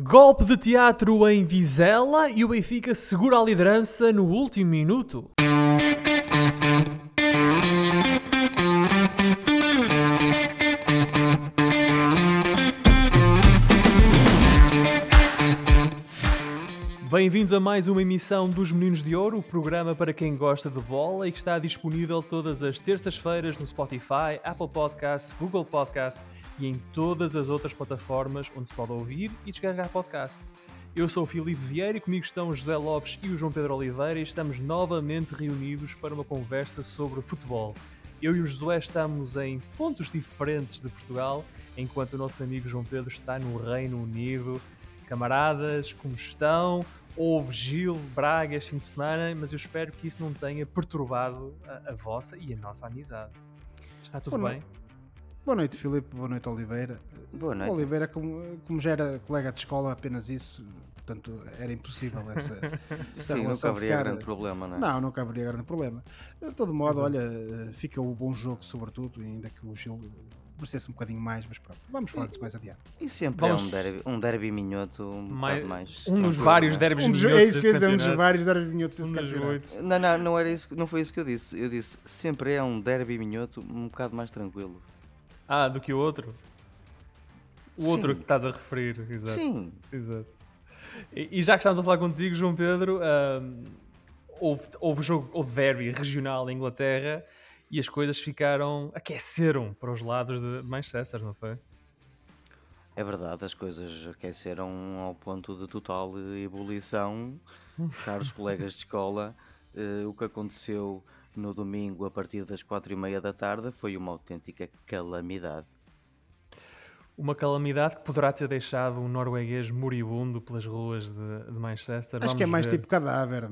Golpe de teatro em Vizela e o Benfica segura a liderança no último minuto. Bem-vindos a mais uma emissão dos Meninos de Ouro, o programa para quem gosta de bola e que está disponível todas as terças-feiras no Spotify, Apple Podcasts, Google Podcasts e em todas as outras plataformas onde se pode ouvir e descarregar podcasts. Eu sou o Filipe Vieira e comigo estão o José Lopes e o João Pedro Oliveira e estamos novamente reunidos para uma conversa sobre futebol. Eu e o Josué estamos em pontos diferentes de Portugal, enquanto o nosso amigo João Pedro está no Reino Unido. Camaradas, como estão? Houve Gil, Braga este fim de semana, mas eu espero que isso não tenha perturbado a, a vossa e a nossa amizade. Está tudo Boa bem? Boa noite, Filipe. Boa noite, Oliveira. Boa noite. Oliveira, como, como já era colega de escola, apenas isso, portanto, era impossível essa, essa Sim, nunca haveria ficar- grande problema, não é? Não, nunca haveria grande problema. De todo modo, Exato. olha, fica o bom jogo, sobretudo, ainda que o Gil merecesse um bocadinho mais, mas pronto, vamos falar disso mais adiante. E sempre Vamos- é um derby, um derby minhoto um Mais- bocado mais. um dos vários é? derbys Um dos, minhotos é isso que eu dizer, um dos vários 10 minutos deste Um dos oito. Não, não, não, era isso, não foi isso que eu disse. Eu disse sempre é um derby minhoto um bocado mais tranquilo. Ah, do que o outro? O outro Sim. que estás a referir, exato. Sim, exato. E, e já que estamos a falar contigo, João Pedro, ahm, houve, houve jogo, houve derby regional na Inglaterra e as coisas ficaram, aqueceram para os lados de Manchester, não foi? é verdade, as coisas aqueceram ao ponto de total ebulição. Caros colegas de escola, eh, o que aconteceu no domingo a partir das quatro e meia da tarde foi uma autêntica calamidade. Uma calamidade que poderá ter deixado um norueguês moribundo pelas ruas de, de Manchester. Acho que é Vamos mais ver. tipo cadáver,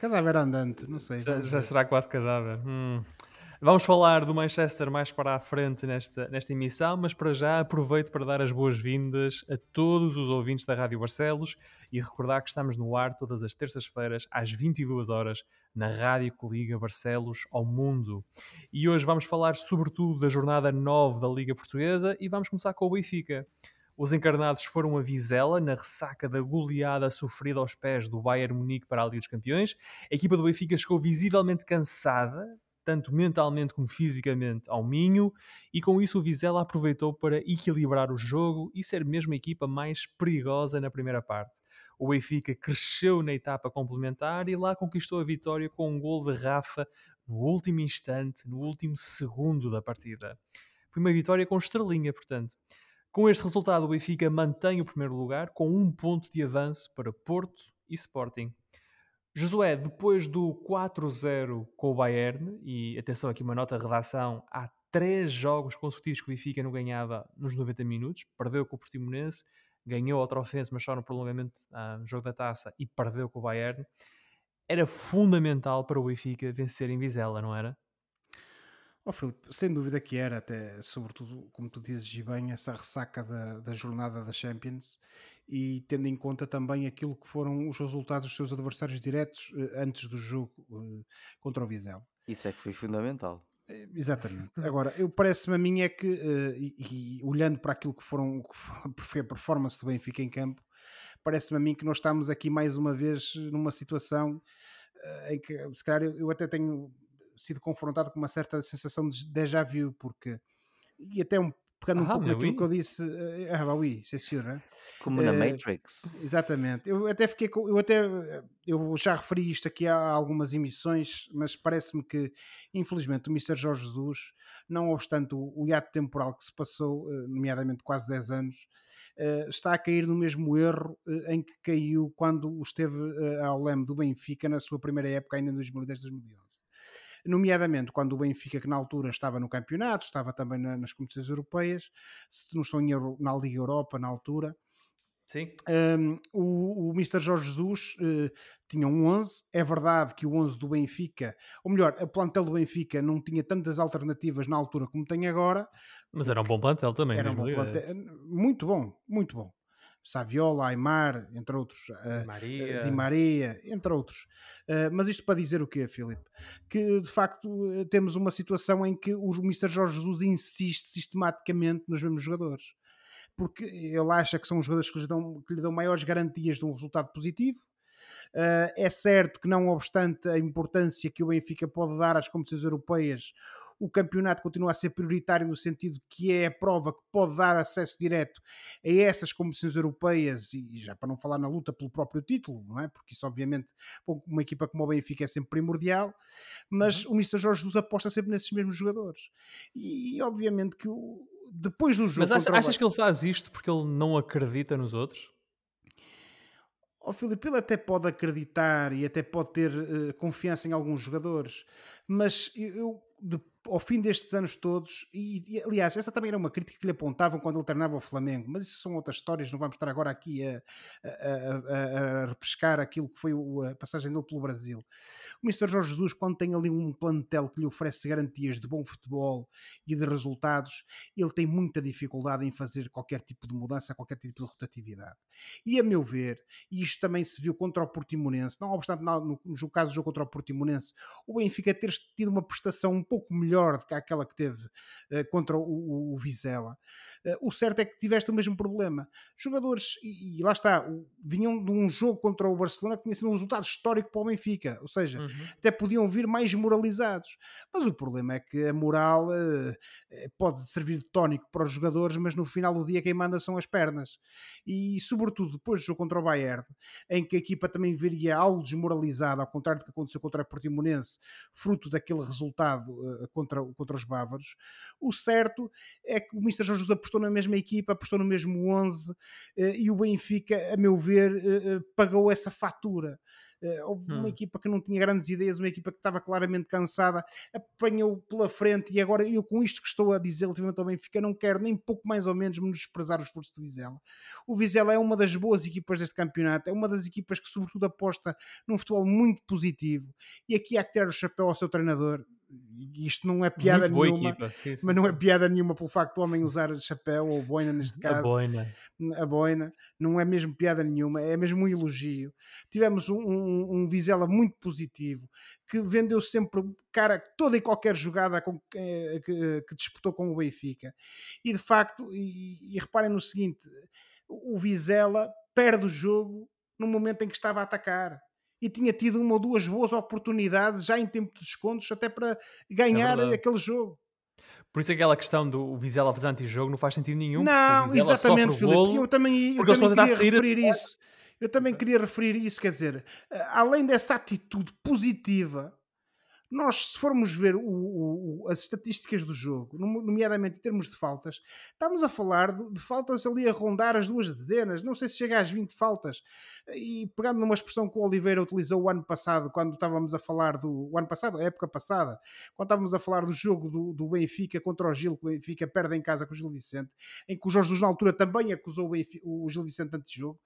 cadáver andante, não sei. Já, vamos já será quase cadáver. Hum. Vamos falar do Manchester mais para a frente nesta, nesta emissão, mas para já aproveito para dar as boas-vindas a todos os ouvintes da Rádio Barcelos e recordar que estamos no ar todas as terças-feiras às 22 horas na rádio que liga Barcelos ao mundo. E hoje vamos falar sobretudo da jornada 9 da Liga Portuguesa e vamos começar com o Benfica. Os encarnados foram a Vizela na ressaca da goleada sofrida aos pés do Bayern Munique para a Liga dos Campeões. A equipa do Benfica chegou visivelmente cansada, tanto mentalmente como fisicamente, ao Minho, e com isso o Vizela aproveitou para equilibrar o jogo e ser mesmo a equipa mais perigosa na primeira parte. O Benfica cresceu na etapa complementar e lá conquistou a vitória com um gol de Rafa no último instante, no último segundo da partida. Foi uma vitória com estrelinha, portanto. Com este resultado, o Benfica mantém o primeiro lugar com um ponto de avanço para Porto e Sporting. Josué, depois do 4-0 com o Bayern, e atenção aqui uma nota de redação, há três jogos consecutivos que o Benfica não ganhava nos 90 minutos, perdeu com o Portimonense, ganhou outra ofensa, mas só no prolongamento ah, no jogo da taça, e perdeu com o Bayern. Era fundamental para o Benfica vencer em Vizela, não era? Ó Filipe, sem dúvida que era, até sobretudo, como tu dizes e bem, essa ressaca da, da jornada da Champions e tendo em conta também aquilo que foram os resultados dos seus adversários diretos eh, antes do jogo eh, contra o Vizela. Isso é que foi fundamental. Eh, Exatamente. Agora, eu parece-me a mim é que, eh, e, e olhando para aquilo que foram que foi- a performance do Benfica em campo, parece-me a mim que nós estamos aqui mais uma vez numa situação em que, se calhar, eu, eu até tenho sido confrontado com uma certa sensação de déjà vu, porque, e até um, pegando um Ah, pouco naquilo que eu disse, eh, ah, bah oui, sûr, hein? Como na Eh, Matrix. Exatamente. Eu até fiquei com, eu até eu já referi isto aqui há algumas emissões, mas parece-me que infelizmente o Mr. Jorge Jesus, não obstante o, o hiato temporal que se passou, eh, nomeadamente quase 10 anos, eh, está a cair no mesmo erro eh, em que caiu quando esteve eh, ao leme do Benfica na sua primeira época, ainda em 2010-2011 nomeadamente quando o Benfica, que na altura estava no campeonato, estava também na- nas competições europeias, se não estou em na Liga Europa na altura, Sim. um, o, o Mr. Jorge Jesus eh, tinha um 11. É verdade que o 11 do Benfica, ou melhor, a plantel do Benfica não tinha tantas alternativas na altura como tem agora. Mas era um bom plantel também, Era um bom 2010. plantel, muito bom, muito bom. Saviola, Aymar, entre outros. eh, Maria. Di Maria, entre outros. Uh, mas isto para dizer o quê, Filipe? Que de facto temos uma situação em que o Mr. Jorge Jesus insiste sistematicamente nos mesmos jogadores. porque ele acha que são os jogadores que lhe dão, que lhe dão maiores garantias de um resultado positivo. Uh, é certo que, não obstante a importância que o Benfica pode dar às competições europeias, o campeonato continua a ser prioritário no sentido que é a prova que pode dar acesso direto a essas competições europeias e já para não falar na luta pelo próprio título, não é? Porque isso obviamente uma equipa como o Benfica é sempre primordial, mas uhum. o Mr. Jorge Jesus aposta sempre nesses mesmos jogadores. E, e obviamente que o, depois do jogo... Mas achas, achas que ele faz isto porque ele não acredita nos outros? O oh, Filipe, ele até pode acreditar e até pode ter uh, confiança em alguns jogadores, mas eu, de, ao fim destes anos todos, e, e, aliás, essa também era uma crítica que lhe apontavam quando ele treinava o Flamengo, mas isso são outras histórias, não vamos estar agora aqui a, a, a, a repescar aquilo que foi a passagem dele pelo Brasil. O Mr. Jorge Jesus, quando tem ali um plantel que lhe oferece garantias de bom futebol e de resultados, ele tem muita dificuldade em fazer qualquer tipo de mudança, qualquer tipo de rotatividade. E a meu ver, e isto também se viu contra o Portimonense, não obstante no, no caso do jogo contra o Portimonense, o Benfica ter tido uma prestação um pouco melhor do que aquela que teve uh, contra o, o, o Vizela. Uh, o certo é que tiveste o mesmo problema. Jogadores, e, e, lá está, vinham de um jogo contra o Barcelona que tinha sido um resultado histórico para o Benfica, ou seja, uhum. até podiam vir mais moralizados. Mas o problema é que a moral uh, pode servir de tónico para os jogadores, mas no final do dia quem manda são as pernas. E sobretudo depois do jogo contra o Bayern, em que a equipa também viria algo desmoralizada, ao contrário do que aconteceu contra a Portimonense, fruto daquele resultado uh, contra, contra os bávaros. O certo é que o Mr. Jorge apostou na mesma equipa, apostou no mesmo 11 uh, e o Benfica, a meu ver, uh, pagou essa fatura. Houve hum. uma equipa que não tinha grandes ideias, uma equipa que estava claramente cansada, apanhou pela frente e agora eu com isto que estou a dizer relativamente ao Benfica não quero nem pouco mais ou menos menosprezar o esforço do Vizela. O Vizela é uma das boas equipas deste campeonato, é uma das equipas que sobretudo aposta num futebol muito positivo e aqui há que tirar o chapéu ao seu treinador, isto não é piada Muito nenhuma, sim, sim, mas não é piada nenhuma pelo facto do homem usar chapéu ou boina neste caso. A boina. A boina, não é mesmo piada nenhuma, é mesmo um elogio. Tivemos um, um, um Vizela muito positivo que vendeu sempre cara toda e qualquer jogada com, que, que, que, disputou com o Benfica. E de facto, e, e reparem no seguinte: o Vizela perde o jogo no momento em que estava a atacar e tinha tido uma ou duas boas oportunidades já em tempo de descontos até para ganhar é aquele jogo. Por isso aquela questão do Vizela fazer antijogo não faz sentido nenhum. Não, exatamente, Filipe. Eu também, eu também queria referir isso. Eu também queria referir isso, quer dizer, além dessa atitude positiva nós, se formos ver o, o, as estatísticas do jogo, nomeadamente em termos de faltas, estamos a falar de, de, faltas ali a rondar as duas dezenas, não sei se chega às 20 faltas. E pegando numa expressão que o Oliveira utilizou o ano passado, quando estávamos a falar do. Ano passado, a época passada, quando estávamos a falar do jogo do, do Benfica contra o Gil, que o Benfica perde em casa com o Gil Vicente, em que o Jorge Jesus na altura também acusou o, Benfica, o Gil Vicente anti-jogo.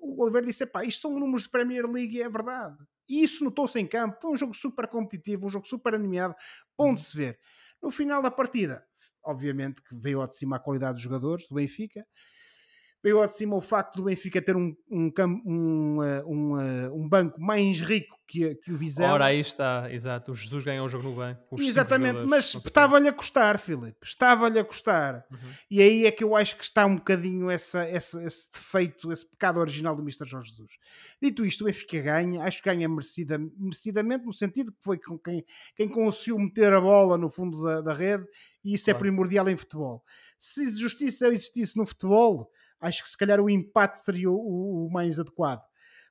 O Oliveira disse: pá, isto são números de Premier League e é verdade. E isso notou-se em campo. Foi um jogo super competitivo, um jogo super animado, bom de uhum. se ver. No final da partida, obviamente que veio ao de cima a qualidade dos jogadores do Benfica, veio ao de cima o facto do Benfica ter um, um, um, uh, um, uh, um banco mais rico que, que o Vizela. Ora, aí está, exato. O Jesus ganhou o jogo no banco. Exatamente, mas estava-lhe a custar, Filipe. Estava-lhe a custar. Uhum. E aí é que eu acho que está um bocadinho essa, essa, esse defeito, esse pecado original do Mr. Jorge Jesus. Dito isto, o Benfica ganha. Acho que ganha merecida, merecidamente, no sentido que foi quem, quem conseguiu meter a bola no fundo da, da rede. E isso é claro. é primordial em futebol. Se justiça existisse no futebol, acho que se calhar o empate seria o, o mais adequado.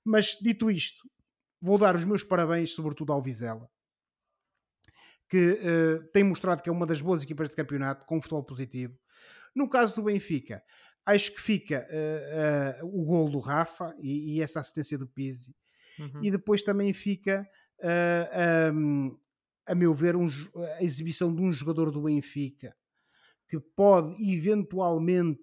Mas dito isto, vou dar os meus parabéns, sobretudo ao Vizela, que uh, tem mostrado que é uma das boas equipas de campeonato, com um futebol positivo. No caso do Benfica, acho que fica uh, uh, o gol do Rafa e, e, essa assistência do Pizzi. Uhum. E depois também fica, um, a meu ver, um, a exibição de um jogador do Benfica que pode eventualmente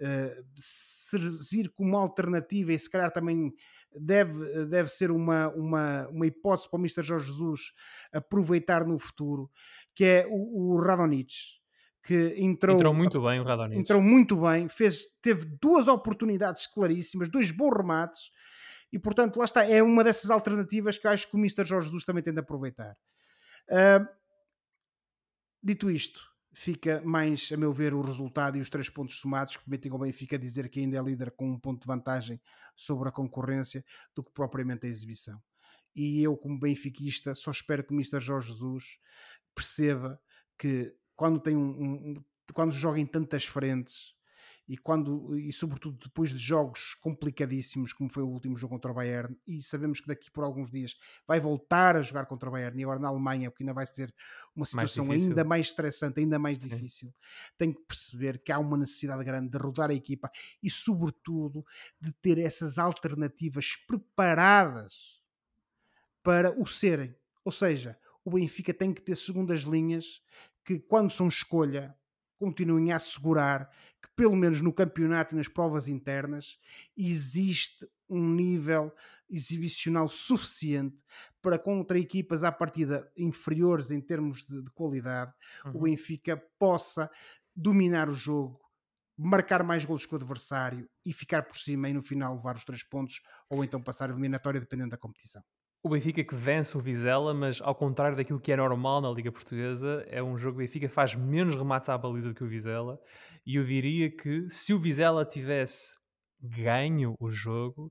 uh, servir como alternativa e se calhar também deve, deve ser uma, uma, uma hipótese para o Mr. Jorge Jesus aproveitar no futuro, que é o, o Radonich que entrou, entrou muito bem o Radonich. Entrou muito bem, fez, teve duas oportunidades claríssimas, dois bons remates, e portanto lá está, é uma dessas alternativas que acho que o Mr. Jorge Jesus também tem de aproveitar. Uh, dito isto, fica mais, a meu ver, o resultado e os três pontos somados que permitem ao Benfica dizer que ainda é líder com um ponto de vantagem sobre a concorrência do que propriamente a exibição. E eu, como benfiquista, só espero que o Mr. Jorge Jesus perceba que quando tem um, um quando joga em tantas frentes e quando e sobretudo depois de jogos complicadíssimos como foi o último jogo contra o Bayern e sabemos que daqui por alguns dias vai voltar a jogar contra o Bayern e agora na Alemanha porque ainda vai ser uma situação mais ainda mais estressante, ainda mais Sim. difícil tem que perceber que há uma necessidade grande de rodar a equipa e sobretudo de ter essas alternativas preparadas para o serem, ou seja o Benfica tem que ter segundas linhas que quando são escolha continuem a assegurar que, pelo menos no campeonato e nas provas internas, existe um nível exibicional suficiente para contra equipas à partida inferiores em termos de, de qualidade, uhum. o Benfica possa dominar o jogo, marcar mais golos que o adversário e ficar por cima e no final levar os três pontos ou então passar a eliminatória dependendo da competição. O Benfica que vence o Vizela, mas ao contrário daquilo que é normal na Liga Portuguesa, é um jogo que o Benfica faz menos remates à baliza do que o Vizela. E eu diria que se o Vizela tivesse ganho o jogo,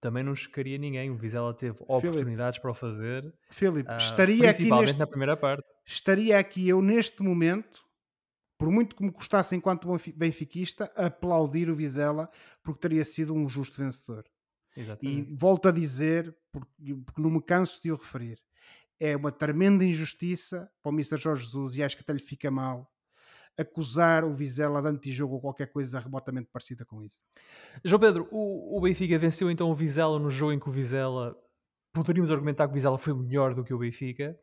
também não chocaria ninguém. O Vizela teve oportunidades para o fazer. Filipe, uh, estaria aqui neste, na primeira parte. Estaria aqui eu neste momento, por muito que me custasse enquanto benfiquista, aplaudir o Vizela porque teria sido um justo vencedor. Exatamente. E volto a dizer, porque, porque não me canso de o referir, é uma tremenda injustiça para o Mr. Jorge Jesus e acho que até lhe fica mal acusar o Vizela de antijogo ou qualquer coisa remotamente parecida com isso. João Pedro, o, o Benfica venceu então o Vizela no jogo em que o Vizela poderíamos argumentar que o Vizela foi melhor do que o Benfica.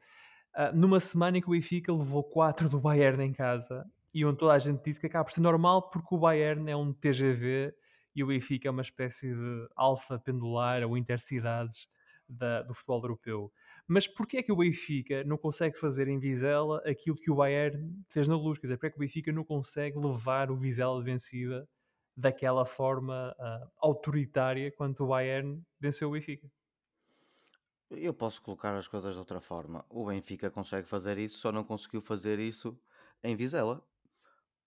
Uh, numa semana em que o Benfica levou 4 do Bayern em casa e onde toda a gente disse que acaba por ser normal porque o Bayern é um TGV e o Benfica é uma espécie de alfa pendular ou intercidades da, do futebol europeu. Mas porquê é que o Benfica não consegue fazer em Vizela aquilo que o Bayern fez na luz? Quer dizer, porquê é que o Benfica não consegue levar o Vizela vencida daquela forma uh, autoritária quanto o Bayern venceu o Benfica? Eu posso colocar as coisas de outra forma. O Benfica consegue fazer isso, só não conseguiu fazer isso em Vizela,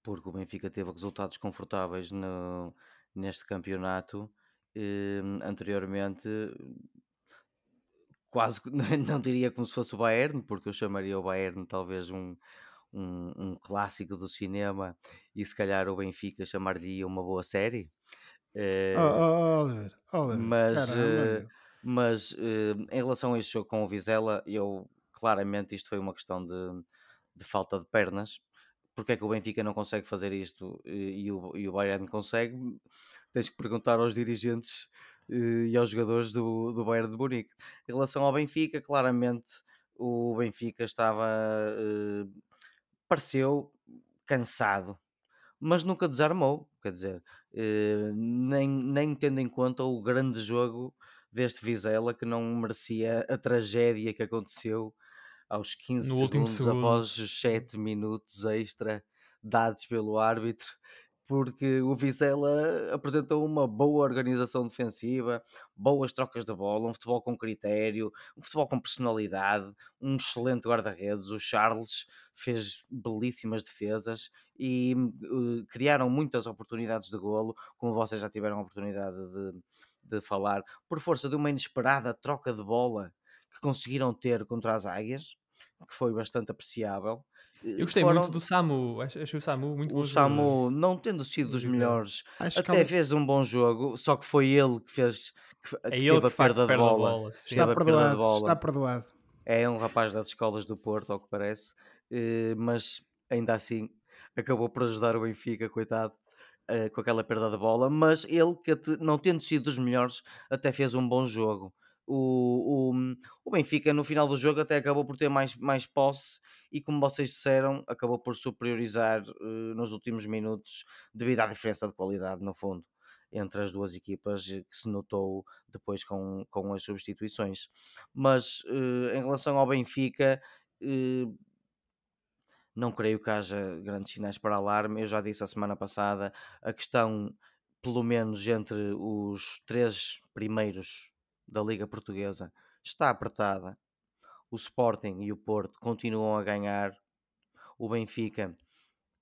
porque o Benfica teve resultados confortáveis no, neste campeonato. Hum, anteriormente, quase não diria como se fosse o Bayern, porque eu chamaria o Bayern talvez um, um, um clássico do cinema e se calhar o Benfica chamar-lhe uma boa série. Uh, oh, Oliver, Oliver, mas uh, mas uh, em relação a este jogo com o Vizela, eu claramente isto foi uma questão de, de falta de pernas porque é que o Benfica não consegue fazer isto e, e, o, e o Bayern consegue? Tens que perguntar aos dirigentes eh, e aos jogadores do, do Bayern de Munique. Em relação ao Benfica, claramente o Benfica estava. Uh, pareceu cansado, mas nunca desarmou. Quer dizer, uh, nem, nem tendo em conta o grande jogo deste Vizela que não merecia a tragédia que aconteceu aos 15 no segundos após os 7 minutos extra dados pelo árbitro, porque o Vizela apresentou uma boa organização defensiva, boas trocas de bola, um futebol com critério, um futebol com personalidade, um excelente guarda-redes. O Charles fez belíssimas defesas e uh, criaram muitas oportunidades de golo, como vocês já tiveram a oportunidade de, de falar, por força de uma inesperada troca de bola que conseguiram ter contra as Águias que foi bastante apreciável. Eu gostei Foram... muito do Samu, achei o Samu muito bom. O Samu, não tendo sido dos melhores, Acho até que... fez um bom jogo, só que foi ele que fez que, é que ele teve a perda de bola. bola está, perdoado, bola. está perdoado. É um rapaz das escolas do Porto, ao que parece, eh, mas ainda assim acabou por ajudar o Benfica, coitado. Eh, com aquela perda de bola, mas ele que não tendo sido dos melhores, até fez um bom jogo o, o, o Benfica no final do jogo até acabou por ter mais, mais posse e como vocês disseram, acabou por superiorizar uh, nos últimos minutos devido à diferença de qualidade no fundo entre as duas equipas que se notou depois com, com as substituições. Mas uh, em relação ao Benfica, uh, não creio que haja grandes sinais para alarme. Eu já disse a semana passada, a questão, pelo menos entre os três primeiros da Liga Portuguesa está apertada. O Sporting e o Porto continuam a ganhar. O Benfica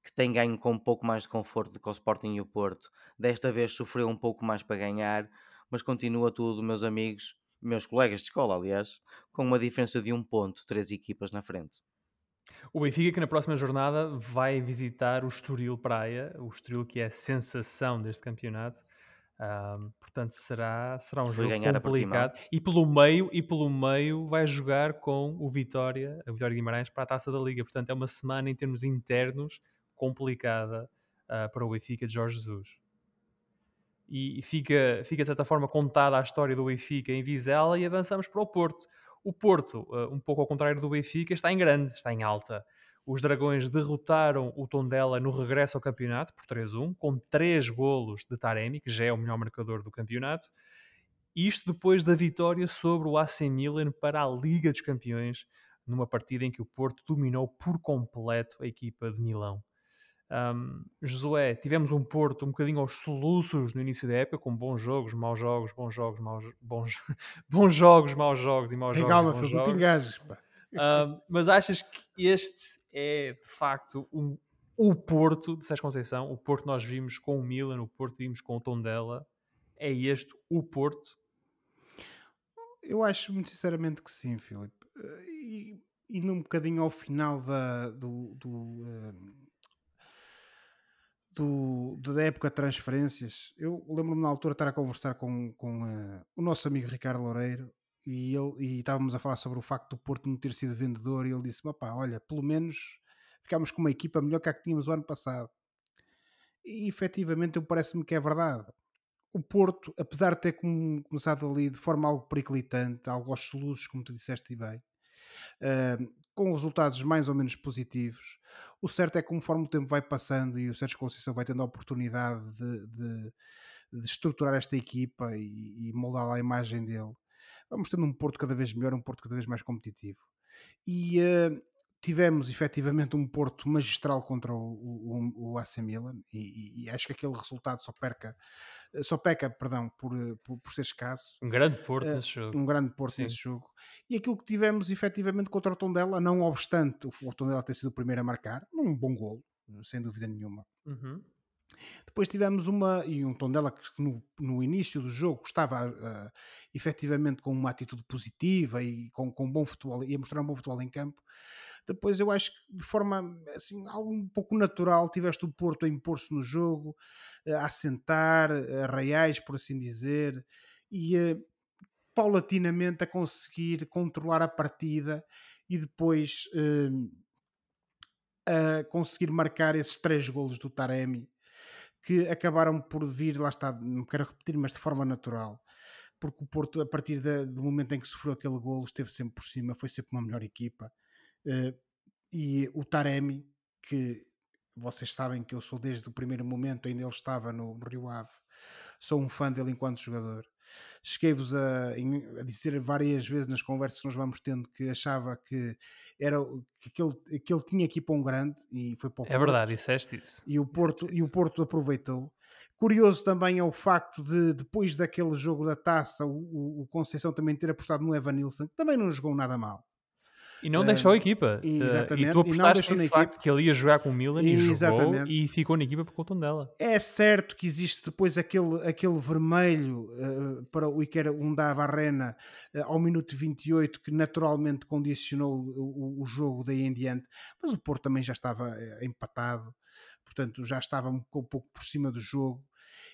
que tem ganho com um pouco mais de conforto do que o Sporting e o Porto. Desta vez sofreu um pouco mais para ganhar, mas continua tudo, meus amigos, meus colegas de escola, aliás, com uma diferença de um ponto, três equipas na frente. O Benfica que na próxima jornada vai visitar o Estoril Praia, o Estoril que é a sensação deste campeonato. Um, portanto, será, será um Foi jogo complicado. E pelo meio, e pelo meio vai jogar com o Vitória, a Vitória de Guimarães, para a Taça da Liga. Portanto, é uma semana em termos internos complicada uh, para o Benfica de Jorge Jesus. E fica, fica de certa forma contada a história do Benfica em Vizela e avançamos para o Porto. O Porto, uh, um pouco ao contrário do Benfica, está em grande, está em alta. Os Dragões derrotaram o Tondela no regresso ao campeonato por 3-1, com 3 golos de Taremi, que já é o melhor marcador do campeonato. Isto depois da vitória sobre o AC Milan para a Liga dos Campeões, numa partida em que o Porto dominou por completo a equipa de Milão. Um, Josué, tivemos um Porto um bocadinho aos soluços no início da época, com bons jogos, maus jogos, bons jogos, maus, bons, bons jogos, maus jogos e maus jogos. Calma, filho, não te engajes. Um, mas achas que este é de facto um, o Porto de Sérgio Conceição? O Porto nós vimos com o Milan, o Porto vimos com o Tondela. É este o Porto? Eu acho muito sinceramente que sim, Filipe. E, e num bocadinho ao final da, do, do, do, da época de transferências, eu lembro-me na altura de estar a conversar com, com uh, o nosso amigo Ricardo Loureiro e, ele, e estávamos a falar sobre o facto do Porto não ter sido vendedor e ele disse-me, olha, pelo menos ficámos com uma equipa melhor que a que tínhamos o ano passado. E efetivamente parece-me que é verdade. O Porto, apesar de ter começado ali de forma algo periclitante, algo aos soluços, como tu disseste bem, uh, com resultados mais ou menos positivos, o certo é que conforme o tempo vai passando e o Sérgio Conceição vai tendo a oportunidade de, de, de estruturar esta equipa e, e moldar a imagem dele, vamos tendo um Porto cada vez melhor, um Porto cada vez mais competitivo. E uh, tivemos efetivamente um Porto magistral contra o, o, o AC Milan e, e, acho que aquele resultado só perca só peca, perdão, por, por, por ser escasso. Um grande Porto uh, nesse jogo. Um grande Porto Sim. nesse jogo. E aquilo que tivemos efetivamente contra o Tondela, não obstante o Tondela ter sido o primeiro a marcar, um bom gol, sem dúvida nenhuma. Uhum. Depois tivemos uma, e um Tondela que no, no início do jogo estava uh, efetivamente com uma atitude positiva e com, com bom futebol, ia mostrar um bom futebol em campo. Depois eu acho que de forma assim, algo um pouco natural, tiveste o Porto a impor-se no jogo, eh, a assentar, a reais, por assim dizer, e uh, paulatinamente a conseguir controlar a partida e depois uh, a conseguir marcar esses três golos do Taremi que acabaram por vir, lá está, não quero repetir, mas de forma natural. Porque o Porto, a partir do momento em que sofreu aquele golo, esteve sempre por cima, foi sempre uma melhor equipa. Uh, e o Taremi, que vocês sabem que eu sou desde o primeiro momento, ainda ele estava no, no Rio Ave, sou um fã dele enquanto jogador. Cheguei-vos a, a, dizer várias vezes nas conversas que nós vamos tendo que achava que era que ele, que ele tinha equipa um grande e foi para o É verdade, disseste isso. E o Porto, e o Porto aproveitou. Curioso também é o facto de, depois daquele jogo da taça, o, o Conceição também ter apostado no Evan Nilsson, que também não jogou nada mal. E não deixou a equipa. Exatamente. E tu apostaste nesse facto que ele ia jogar com o Milan e jogou e ficou na equipa por conta dela. É certo que existe depois aquele, aquele vermelho uh, para o Iker Unda Barrena uh, ao minuto 28 que naturalmente condicionou o, o, jogo daí em diante, mas o Porto também já estava empatado, portanto já estava um pouco por cima do jogo.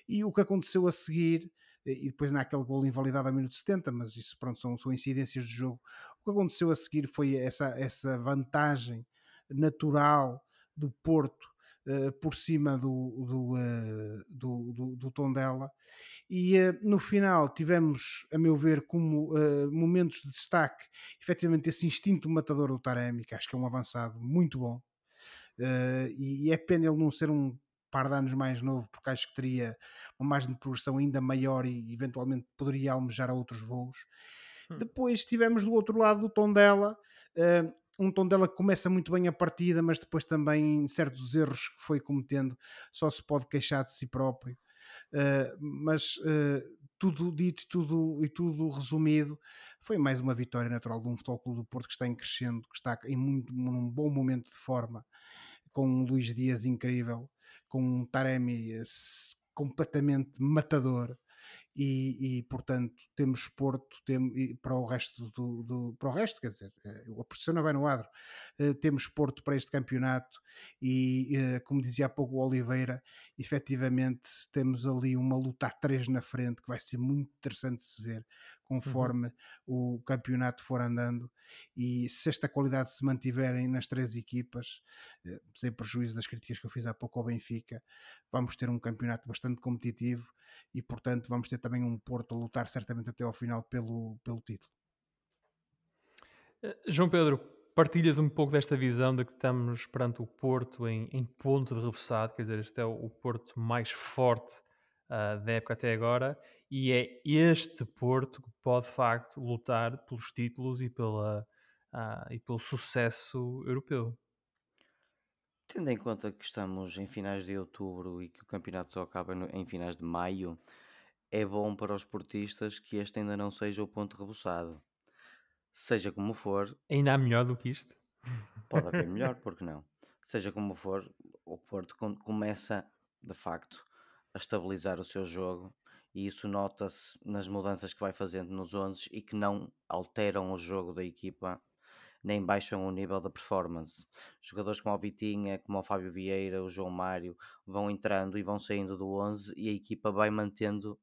E o que aconteceu a seguir e depois naquele gol invalidado a minuto 70, mas isso pronto, são, são incidências do jogo. Que aconteceu a seguir foi essa, essa vantagem natural do Porto uh, por cima do, do, uh, do, do, do Tondela e uh, no final tivemos, a meu ver, como momentos de destaque, efetivamente esse instinto matador do Taremi, que acho que é um avançado muito bom. e é pena ele não ser um par de anos mais novo, porque acho que teria uma margem de progressão ainda maior e eventualmente poderia almejar a outros voos. Hum. Depois tivemos do outro lado do Tondela, uh, um Tondela que começa muito bem a partida, mas depois também certos erros que foi cometendo, só se pode queixar de si próprio. Uh, mas uh, tudo dito e tudo, e tudo resumido, foi mais uma vitória natural de um Futebol Clube do Porto que está em crescendo, que está em muito, num bom momento de forma com um Luís Dias incrível, com um Taremi completamente matador e, e, portanto temos Porto tem, para o resto do, do, para o resto, quer dizer, eh, a pressão não vai no adro. Uh, temos Porto para este campeonato e, uh, como dizia há pouco o Oliveira, efetivamente temos ali uma luta a três na frente que vai ser muito interessante de se ver conforme uhum. o campeonato for andando e se esta qualidade se mantiverem nas três equipas, uh, sem prejuízo das críticas que eu fiz há pouco ao Benfica, vamos ter um campeonato bastante competitivo e portanto vamos ter também um Porto a lutar certamente até ao final pelo, pelo título. Eh, João Pedro, partilhas um pouco desta visão de que estamos perante o Porto em, em ponto de rebuçado, quer dizer, este é o, o Porto mais forte uh, da época até agora, e é este Porto que pode de facto lutar pelos títulos e, pela, uh, e pelo sucesso europeu. Tendo em conta que estamos em finais de outubro e que o campeonato só acaba no- em finais de maio, é bom para os portistas que este ainda não seja o ponto rebuçado. Seja como for, Ainda há melhor do que isto? pode haver melhor, porque não? Seja como for, o Porto começa, de facto, a estabilizar o seu jogo e isso nota-se nas mudanças que vai fazendo nos 11 e que não alteram o jogo da equipa nem baixam o nível da performance. Jogadores como o Vitinha, como o Fábio Vieira, o João Mário vão entrando e vão saindo do 11 e a equipa vai mantendo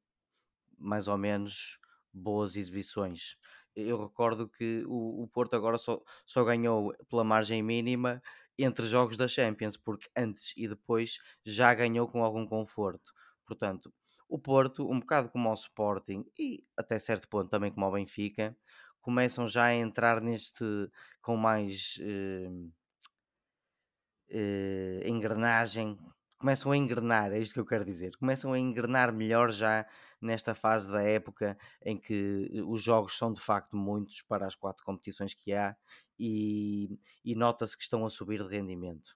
mais ou menos boas exibições. Eu recordo que o, o Porto agora só, só ganhou pela margem mínima entre jogos da Champions, porque antes e depois já ganhou com algum conforto. Portanto, o Porto, um bocado como o Sporting e até certo ponto também como o Benfica, começam já a entrar neste com mais uh, uh, engrenagem, começam a engrenar, é isto que eu quero dizer, começam a engrenar melhor já nesta fase da época em que eh, os jogos são de facto muitos para as quatro competições que há e, e nota-se que estão a subir de rendimento.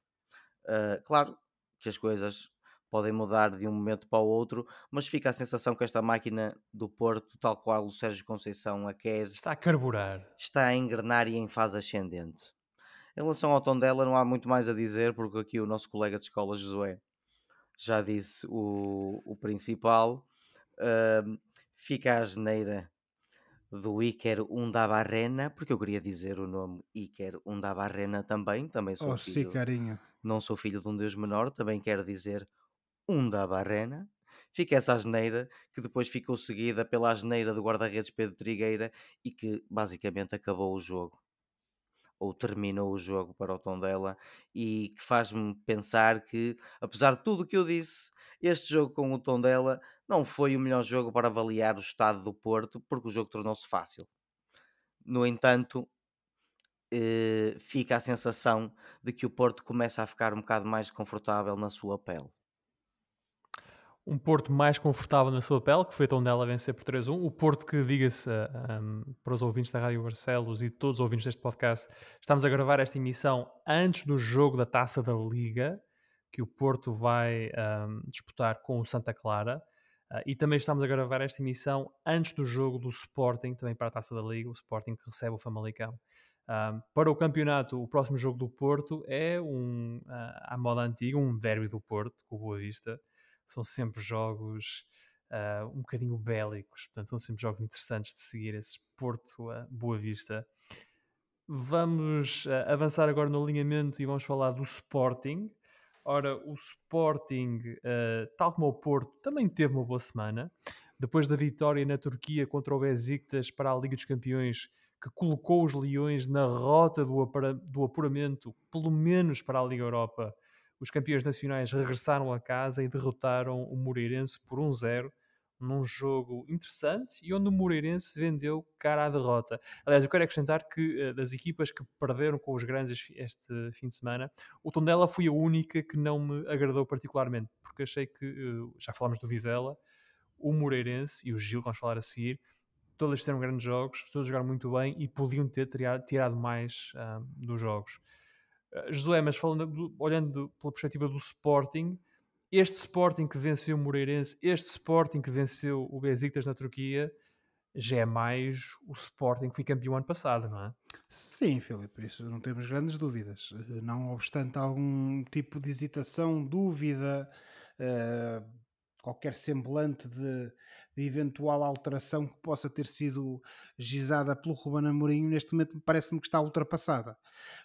Uh, claro que as coisas podem mudar de um momento para o outro, mas fica a sensação que esta máquina do Porto, tal qual o Sérgio Conceição a quer, está a carburar, está a engrenar e em fase ascendente. Em relação ao tom dela, não há muito mais a dizer, porque aqui o nosso colega de escola, Josué, já disse o, o principal. Uh, fica a geneira do Iker Undabarrena, porque eu queria dizer o nome Iker Undabarrena também, também sou oh, filho. Sim, carinho. Não sou filho de um deus menor, também quero dizer um da Barrena. Fica essa asneira, que depois ficou seguida pela asneira do guarda-redes Pedro Trigueira e que basicamente acabou o jogo. Ou terminou o jogo para o Tondela e que faz-me pensar que, apesar de tudo o que eu disse, este jogo com o Tondela não foi o melhor jogo para avaliar o estado do Porto, porque o jogo tornou-se fácil. No entanto, eh, fica a sensação de que o Porto começa a ficar um bocado mais confortável na sua pele um Porto mais confortável na sua pele, que foi tão dela vencer por 3-1. O Porto que, diga-se um, para os ouvintes da Rádio Barcelos e todos os ouvintes deste podcast, estamos a gravar esta emissão antes do jogo da Taça da Liga, que o Porto vai um, disputar com o Santa Clara. Uh, e também estamos a gravar esta emissão antes do jogo do Sporting, também para a Taça da Liga, o Sporting que recebe o Famalicão. Para o campeonato, o próximo jogo do Porto é um, uh, à moda antiga, um derby do Porto, com o Boa Vista são sempre jogos uh, um bocadinho bélicos, portanto, são sempre jogos interessantes de seguir, esse Porto a Boa Vista. Vamos uh, avançar agora no alinhamento e vamos falar do Sporting. Ora, o Sporting, uh, tal como o Porto, também teve uma boa semana. Depois da vitória na Turquia contra o Besiktas para a Liga dos Campeões, que colocou os Leões na rota do, do apuramento, pelo menos para a Liga Europa, os campeões nacionais regressaram a casa e derrotaram o Moreirense por 1-0 num jogo interessante e onde o Moreirense vendeu cara à derrota. Aliás, eu quero acrescentar que eh, das equipas que perderam com os grandes este fim de semana, o Tondela foi a única que não me agradou particularmente, porque achei que, eh, já falámos do Vizela, o Moreirense e o Gil, vamos falar a seguir, todos fizeram grandes jogos, todos jogaram muito bem e podiam ter tirado mais um, ah, dos jogos. Eh, Josué, mas falando, olhando pela perspectiva do Sporting, este Sporting que venceu o Moreirense, este Sporting que venceu o Besiktas na Turquia, já é mais o Sporting que foi campeão ano passado, não é? Sim, Filipe, isso não temos grandes dúvidas. Eh, Não obstante algum tipo de hesitação, dúvida, eh, qualquer semblante de, de eventual alteração que possa ter sido gizada pelo Ruben Amorim, neste momento parece-me que está ultrapassada.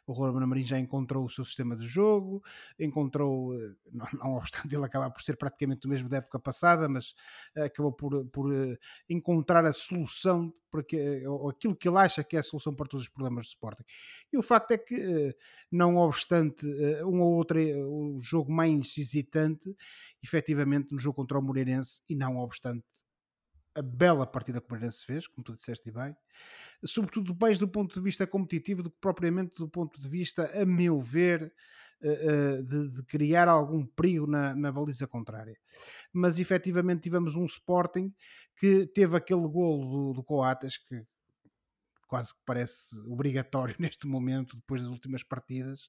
O Ruben Amorim já encontrou o seu sistema de jogo, encontrou, eh, não, não obstante ele acabar por ser praticamente o mesmo da época passada, mas eh, acabou por, por eh, encontrar a solução porque, ou aquilo que ele acha que é a solução para todos os problemas do Sporting. E o facto é que, não obstante um ou outro o jogo mais hesitante, efetivamente no jogo contra o Moreirense, e não obstante a bela partida que o Moreirense fez, como tu disseste bem, sobretudo mais do ponto de vista competitivo do que propriamente do ponto de vista, a meu ver, eh, eh, de, de criar algum perigo na, na baliza contrária. Mas efetivamente tivemos um Sporting que teve aquele golo do, do Coates que quase que parece obrigatório neste momento, depois das últimas partidas.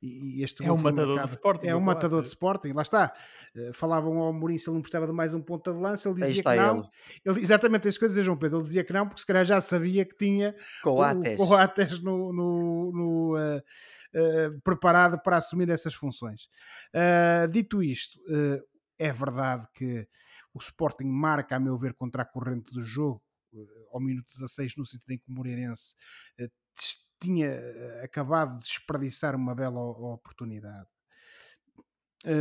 E, e este É foi matador do marcado- Sporting, É o matador de. Sporting, lá está. Eh, Falavam ao Mourinho se ele não precisava de mais um ponta de lança, ele dizia que não. ele. Ele, exatamente as coisas, João Pedro. Ele dizia que não, porque se calhar já sabia que tinha Coates. o Coates no, no- no, eh, eh, preparado para assumir essas funções. Ah, dito isto, é verdade que o Sporting marca, a meu ver, contra a corrente do jogo ao minuto 16, no sentido em que o Moreirense eh, tinha eh, acabado de desperdiçar uma bela oportunidade.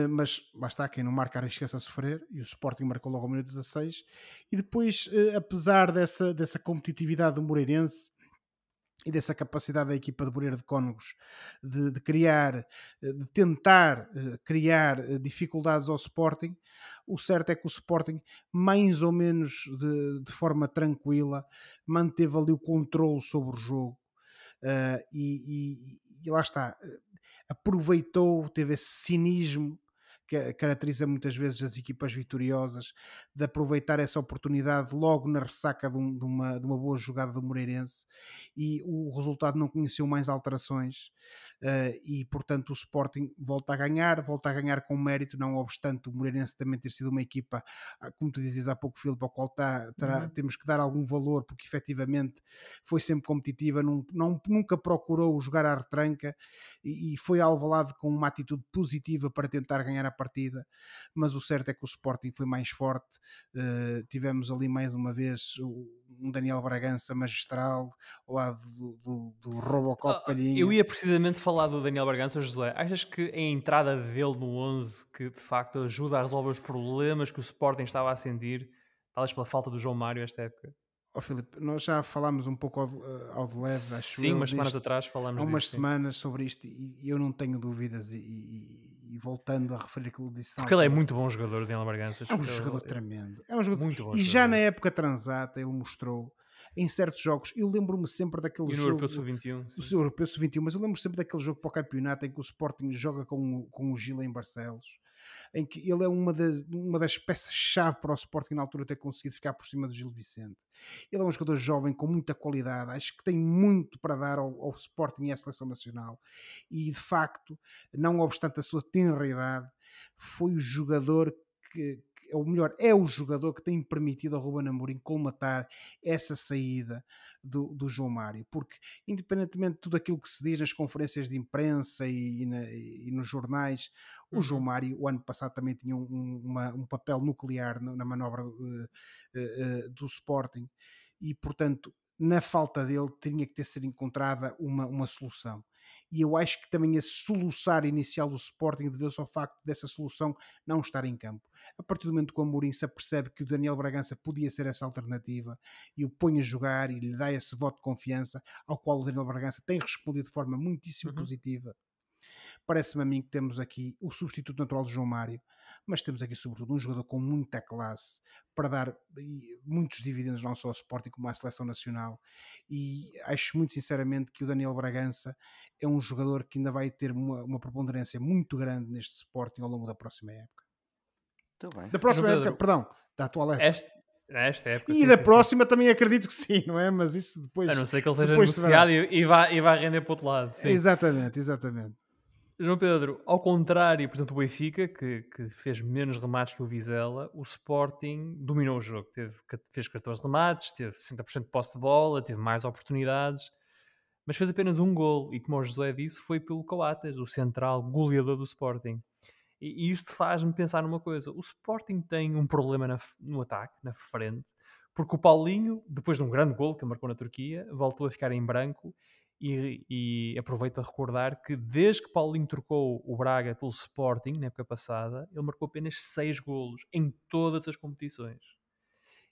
Mas lá está, quem não marca arrisca-se a sofrer e o Sporting marcou logo ao minuto 16 e depois, apesar dessa, dessa competitividade do Moreirense e dessa capacidade da equipa de Moreira de Cónegos de, de criar, uh, de tentar uh, criar uh, dificuldades ao Sporting, o certo é que o Sporting, mais ou menos de, de forma tranquila, manteve ali o controle sobre o jogo Uh, e, e- e lá está, aproveitou, teve esse cinismo que caracteriza muitas vezes as equipas vitoriosas, de aproveitar essa oportunidade logo na ressaca de, um- de uma, de uma boa jogada do Moreirense e o resultado não conheceu mais alterações uh, e portanto o Sporting volta a ganhar, volta a ganhar com mérito, não obstante o Moreirense também ter sido uma equipa, ah, como tu dizias há pouco, Filipe, ao qual tá- terá- Uhum. temos que dar algum valor porque efetivamente foi sempre competitiva, não, não- nunca procurou jogar à retranca e, e foi alvalado com uma atitude positiva para tentar ganhar a partida, mas o certo é que o Sporting foi mais forte. eh, tivemos ali mais uma vez um Daniel Bragança magistral ao lado do, do, do Robocop Ah, Palhinha. Eu ia precisamente falar do Daniel Bargança, Josué. Achas que a entrada dele no 11 que de facto ajuda a resolver os problemas que o Sporting estava a sentir, talvez pela falta do João Mário esta época? Ó Filipe, nós já falámos um pouco ao, de- ao de leve, acho Sim, umas semanas atrás falámos há umas disto, sim. semanas sobre isto e e eu não tenho dúvidas e, e- e voltando a referir aquilo que disse Porque ele é muito bom jogador, o Daniel Bargança. é um jogador ele- tremendo é um jogador Muito bom e já na jogador. época transata ele mostrou em certos jogos eu lembro-me sempre daquele E no jogo Europeu de Sub-21. do sim. Europeu Sub-21 mas eu lembro sempre daquele jogo para o campeonato em que o Sporting joga com, o- com o Gil em Barcelos em que ele é uma das, uma das peças-chave para o Sporting na altura ter conseguido ficar por cima do Gil Vicente. Ele é um jogador jovem com muita qualidade, acho que tem muito para dar ao, ao Sporting e à seleção nacional. E de facto, não obstante a sua tenra idade, foi o jogador que, ou melhor, é o jogador que tem permitido ao Ruben Amorim colmatar essa saída do, do João Mário, porque independentemente de tudo aquilo que se diz nas conferências de imprensa e, e na- e nos jornais, o Uhum. João Mário, o ano passado, também tinha um, um- uma- um papel nuclear na, na manobra eh, eh, do Sporting e, portanto, na falta dele, tinha que ter sido encontrada uma, uma solução. E eu acho que também esse soluçar inicial do Sporting deveu-se ao facto dessa solução não estar em campo. A partir do momento que o Amorim se apercebe que o Daniel Bragança podia ser essa alternativa e o põe a jogar e lhe dá esse voto de confiança, ao qual o Daniel Bragança tem respondido de forma muitíssimo Uhum. positiva, parece-me a mim que temos aqui o substituto natural de João Mário, mas temos aqui sobretudo um jogador com muita classe para dar muitos dividendos não só ao Sporting como à seleção nacional e acho muito sinceramente que o Daniel Bragança é um jogador que ainda vai ter uma, uma preponderância muito grande neste Sporting ao longo da próxima época. Muito bem. Da próxima Pedro, época, perdão, da atual época. Esta, esta época. E sim, da sim, sim. próxima também acredito que sim, não é? Mas isso depois. A não ser que ele seja negociado e, e vá, e vá render para o outro lado. Sim. Exatamente, exatamente. João Pedro, ao contrário, por exemplo, o Benfica, que, que fez menos remates que o Vizela, o Sporting dominou o jogo. Teve, fez 14 remates, teve 60% de posse de bola, teve mais oportunidades, mas fez apenas um gol. E como o José disse, foi pelo Coates, o central goleador do Sporting. E, e isto faz-me pensar numa coisa: o Sporting tem um problema na, no ataque, na frente, porque o Paulinho, depois de um grande gol que marcou na Turquia, voltou a ficar em branco e, e, aproveito a recordar que desde que Paulinho trocou o Braga pelo Sporting na época passada, ele marcou apenas 6 golos em todas as competições.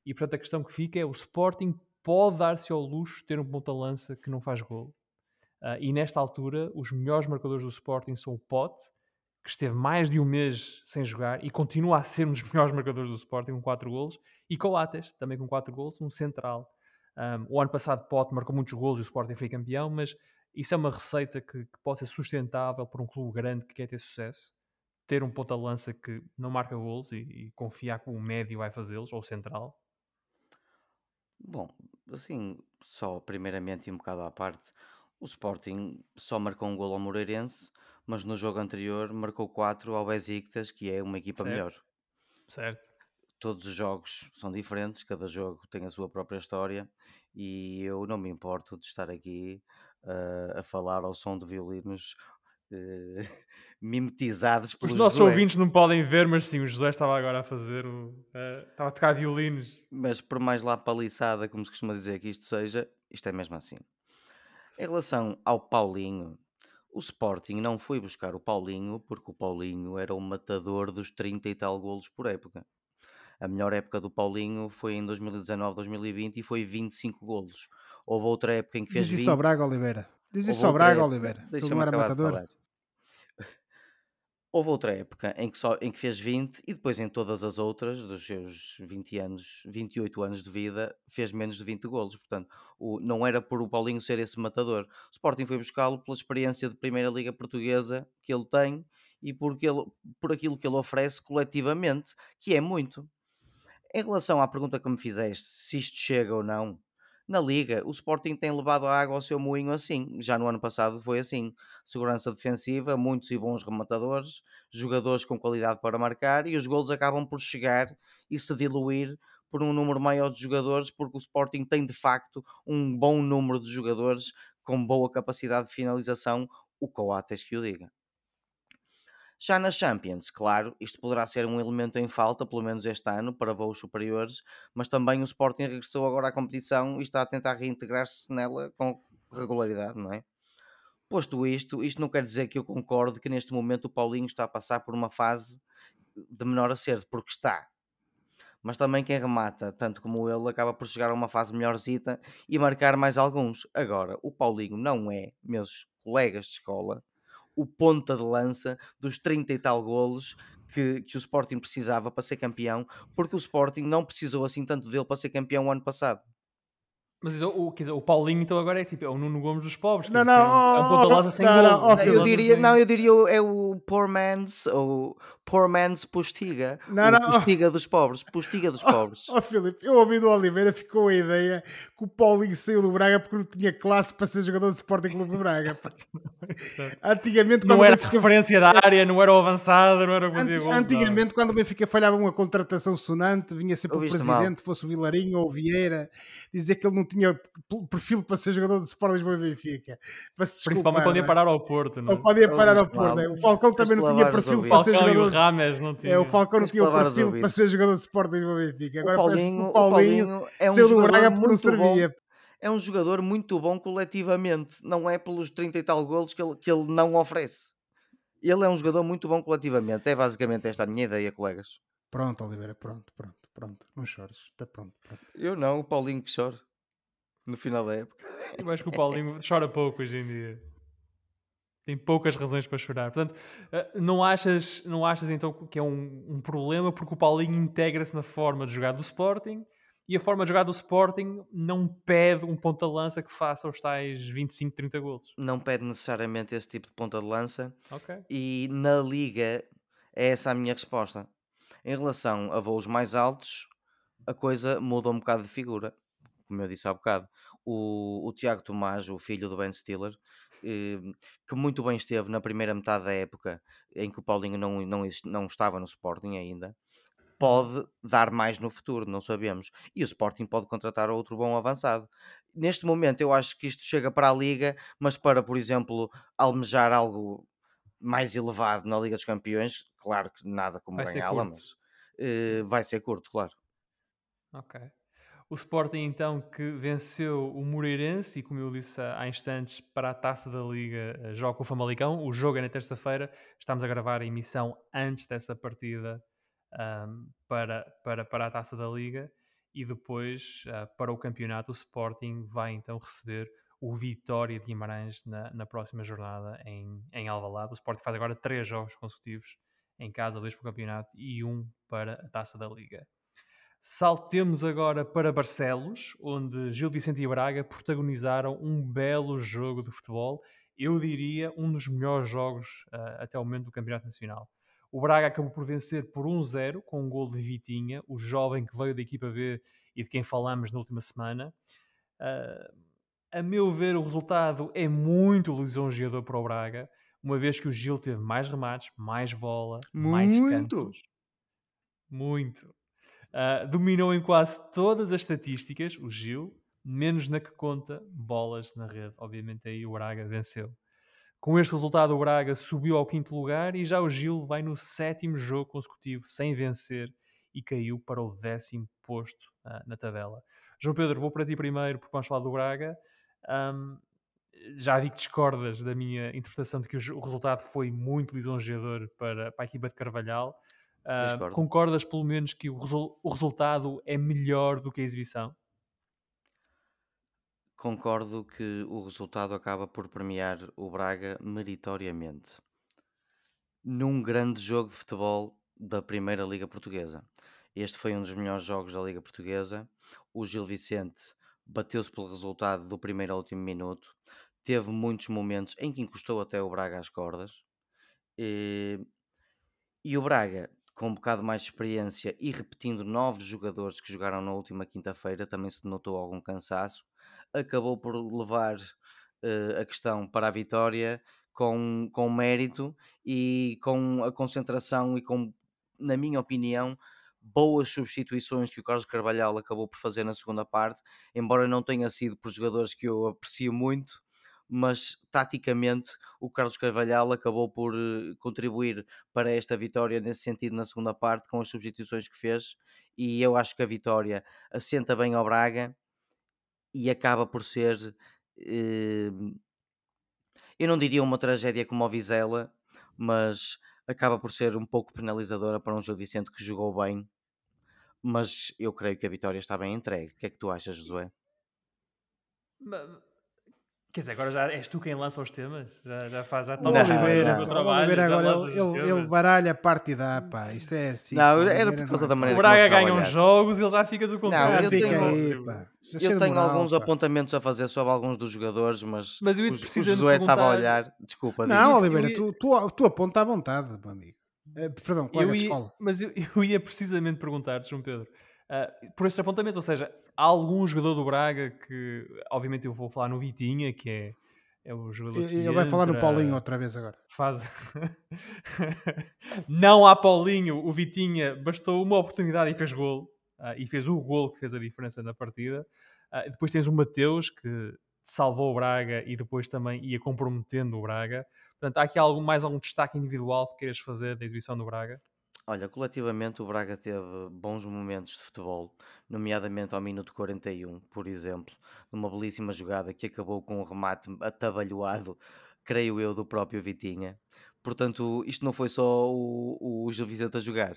E portanto a questão que fica é o Sporting pode dar-se ao luxo de ter um ponta-lança que não faz gol. Uh, e nesta altura, os melhores marcadores do Sporting são o Pote, que esteve mais de um mês sem jogar e continua a ser um dos melhores marcadores do Sporting, com 4 golos, e Coates, também com 4 golos, um central. Um, o ano passado Pote marcou muitos golos e o Sporting foi campeão, mas isso é uma receita que, que pode ser sustentável para um clube grande que quer ter sucesso. Ter um ponta-lança que não marca golos e, e confiar que o médio vai fazê-los, ou o central. Bom, assim, só primeiramente e um bocado à parte, o Sporting só marcou um gol ao Moreirense, mas no jogo anterior marcou 4 ao Besiktas, que é uma equipa certo. melhor. Certo todos os jogos são diferentes, cada jogo tem a sua própria história e eu não me importo de estar aqui uh, a falar ao som de violinos uh, mimetizados Os nossos ouvintes não podem ver, mas sim, o José estava agora a fazer, uh, estava a tocar violinos. Mas por mais lá paliçada, como se costuma dizer que isto seja, isto é mesmo assim. Em relação ao Paulinho, o Sporting não foi buscar o Paulinho porque o Paulinho era o matador dos 30 e tal golos por época. A melhor época do Paulinho foi em 2019, 2020 e foi 25 golos. Houve outra época em que fez Diz 20. isso ao Braga Oliveira. Diz isso ao Braga Oliveira. Deixa não era matador. Houve outra época em que, só, em que fez 20 e depois em todas as outras, dos seus 20 anos, 28 anos de vida, fez menos de 20 golos. Portanto, o, não era por o Paulinho ser esse matador. O Sporting foi buscá-lo pela experiência de Primeira Liga Portuguesa que ele tem e porque ele, por aquilo que ele oferece coletivamente, que é muito. Em relação à pergunta que me fizeste, se isto chega ou não, na Liga, o Sporting tem levado a água ao seu moinho assim. Já no ano passado foi assim. Segurança defensiva, muitos e bons rematadores, jogadores com qualidade para marcar e os golos acabam por chegar e se diluir por um número maior de jogadores, porque o Sporting tem de facto um bom número de jogadores com boa capacidade de finalização. O Coates que o diga. Já na Champions, claro, isto poderá ser um elemento em falta, pelo menos este ano, para voos superiores, mas também o Sporting regressou agora à competição e está a tentar reintegrar-se nela com regularidade, não é? Posto isto, isto não quer dizer que eu concorde que neste momento o Paulinho está a passar por uma fase de menor acerto, porque está. Mas também quem remata, tanto como ele, acaba por chegar a uma fase melhorzita e marcar mais alguns. Agora, o Paulinho não é, meus colegas de escola, o ponta de lança dos 30 e tal golos que, que o Sporting precisava para ser campeão, porque o Sporting não precisou assim tanto dele para ser campeão o ano passado. Mas o, quer dizer, o Paulinho então agora é tipo é o Nuno Gomes dos pobres. Não, não, é um ponta lança sem não, gol. Não, eu diria, não, eu diria é o poor man's ou poor man's postiga. Não, o não. Postiga dos pobres. Postiga dos pobres. Ó oh, oh, Filipe, eu ouvi do Oliveira, ficou a ideia que o Paulinho saiu do Braga porque não tinha classe para ser jogador do Sporting Clube do Braga. Antigamente, não era Benfica... referência da área, não era o avançado, não era o que fazia gols, Antigamente, não. quando o Benfica falhava uma contratação sonante, vinha sempre o presidente, mal. fosse o Vilarinho ou o Vieira, dizer que ele não tinha perfil para ser jogador de Sport Lisboa e Benfica. Principalmente quando ia parar ao Porto. Não? Ou quando ia parar ao Porto. É. O Falcão também não tinha perfil para ser jogador. O Rames não tinha. É, o Falcão não tinha o perfil para ser jogador de Sport Lisboa e Benfica. Agora o Paulinho, o Paulinho, Paulinho é um do Braga porque não servia. Bom. É um jogador muito bom coletivamente, não é pelos 30 e tal golos que ele, que ele não oferece. Ele é um jogador muito bom coletivamente. É basicamente esta a minha ideia, colegas. Pronto, Oliveira, pronto, pronto, pronto. Não chores, está pronto, pronto. Eu não, o Paulinho que chora no final da época. Eu acho que o Paulinho chora pouco hoje em dia. Tem poucas razões para chorar. Portanto, eh, não achas, não achas então que é um, um problema porque o Paulinho integra-se na forma de jogar do Sporting e a forma de jogar do Sporting não pede um ponta-lança que faça os tais 25, 30 golos. Não pede necessariamente esse tipo de ponta de lança. Okay. E na Liga é essa a minha resposta. Em relação a voos mais altos, a coisa muda um bocado de figura como eu disse há bocado, o, o Tiago Tomás, o filho do Ben Stiller, que muito bem esteve na primeira metade da época em que o Paulinho não, não, não estava no Sporting ainda, pode dar mais no futuro, não sabemos. E o Sporting pode contratar outro bom avançado. Neste momento, eu acho que isto chega para a Liga, mas para, por exemplo, almejar algo mais elevado na Liga dos Campeões, claro que nada como ganhá-la, mas uh, vai ser curto, claro. Ok. O Sporting, então, que venceu o Moreirense e, como eu disse há instantes, para a taça da Liga, eh, joga com o Famalicão. O jogo é na terça-feira. Estamos a gravar a emissão antes dessa partida um, para, para, para a taça da Liga. E depois, uh, para o campeonato, o Sporting vai então receber o Vitória de Guimarães na, na próxima jornada em, em Alvalade. O Sporting faz agora três jogos consecutivos em casa, dois para o campeonato e um para a taça da Liga. Saltemos agora para Barcelos, onde Gil Vicente e Braga protagonizaram um belo jogo de futebol. Eu diria um dos melhores jogos uh, até o momento do Campeonato Nacional. O Braga acabou por vencer por 1-0 com um gol de Vitinha, o jovem que veio da equipa B e de quem falamos na última semana. Uh, a meu ver, o resultado é muito lisonjeador para o Braga, uma vez que o Gil teve mais remates, mais bola, muito. mais cantos. Muito. Uh, dominou em quase todas as estatísticas, o Gil, menos na que conta bolas na rede. Obviamente aí o Braga venceu. Com este resultado, o Braga subiu ao quinto lugar e já o Gil vai no sétimo jogo consecutivo sem vencer e caiu para o décimo posto uh, na tabela. João Pedro, vou para ti primeiro porque vamos falar do Braga. Um, já vi que discordas da minha interpretação de que o resultado foi muito lisonjeador para, para a equipa de Carvalhal. Uh, concordas pelo menos que o, resu o resultado é melhor do que a exibição? Concordo que o resultado acaba por premiar o Braga meritoriamente. Num grande jogo de futebol da Primeira Liga Portuguesa. Este foi um dos melhores jogos da Liga Portuguesa. O Gil Vicente bateu-se pelo resultado do primeiro ao último minuto. Teve muitos momentos em que encostou até o Braga às cordas. E, e o Braga com um bocado mais de experiência e repetindo novos jogadores que jogaram na última quinta-feira, também se notou algum cansaço, acabou por levar uh, a questão para a vitória com, com mérito e com a concentração e com, na minha opinião, boas substituições que o Carlos Carvalhal acabou por fazer na segunda parte, embora não tenha sido por jogadores que eu aprecio muito, mas taticamente o Carlos Carvalhal acabou por eh, contribuir para esta vitória nesse sentido na segunda parte com as substituições que fez e eu acho que a vitória assenta bem ao Braga e acaba por ser eh, eu não diria uma tragédia como o Vizela mas acaba por ser um pouco penalizadora para um Gil Vicente que jogou bem mas eu creio que a vitória está bem entregue. O que é que tu achas, Josué? Quer dizer, agora já és tu quem lança os temas? Já, já faz, já está o Oliveira, o trabalho, Oliveira agora ele, ele, ele, baralha a parte e dá, pá. Isto é assim. Não, era por causa da maneira O Braga ganha uns jogos e ele já fica do contrário. Não, eu tenho, aí, pá. Eu tenho moral, alguns pá. apontamentos a fazer sobre alguns dos jogadores, mas, mas eu o, o Josué estava a olhar. Desculpa. Não, Oliveira, ia... tu, tu, tu aponta à vontade, meu amigo. Eh, perdão, colega eu ia, escola. Mas eu, eu ia precisamente perguntar, João Pedro, uh, por estes apontamentos, ou seja, há algum jogador do Braga que, obviamente eu vou falar no Vitinha, que é é o jogador Ele vai falar no Paulinho outra vez agora. Faz. não há Paulinho, o Vitinha bastou uma oportunidade e fez gol. Uh, e fez o gol que fez a diferença na partida. Uh, depois tens o Mateus que salvou o Braga e depois também ia comprometendo o Braga. Portanto, há aqui algum, mais algum destaque individual que queiras fazer da exibição do Braga? Olha, coletivamente o Braga teve bons momentos de futebol, nomeadamente ao minuto 41, por exemplo, numa belíssima jogada que acabou com um remate atabalhoado, creio eu, do próprio Vitinha. Portanto, isto não foi só o, o Gil Vicente a jogar.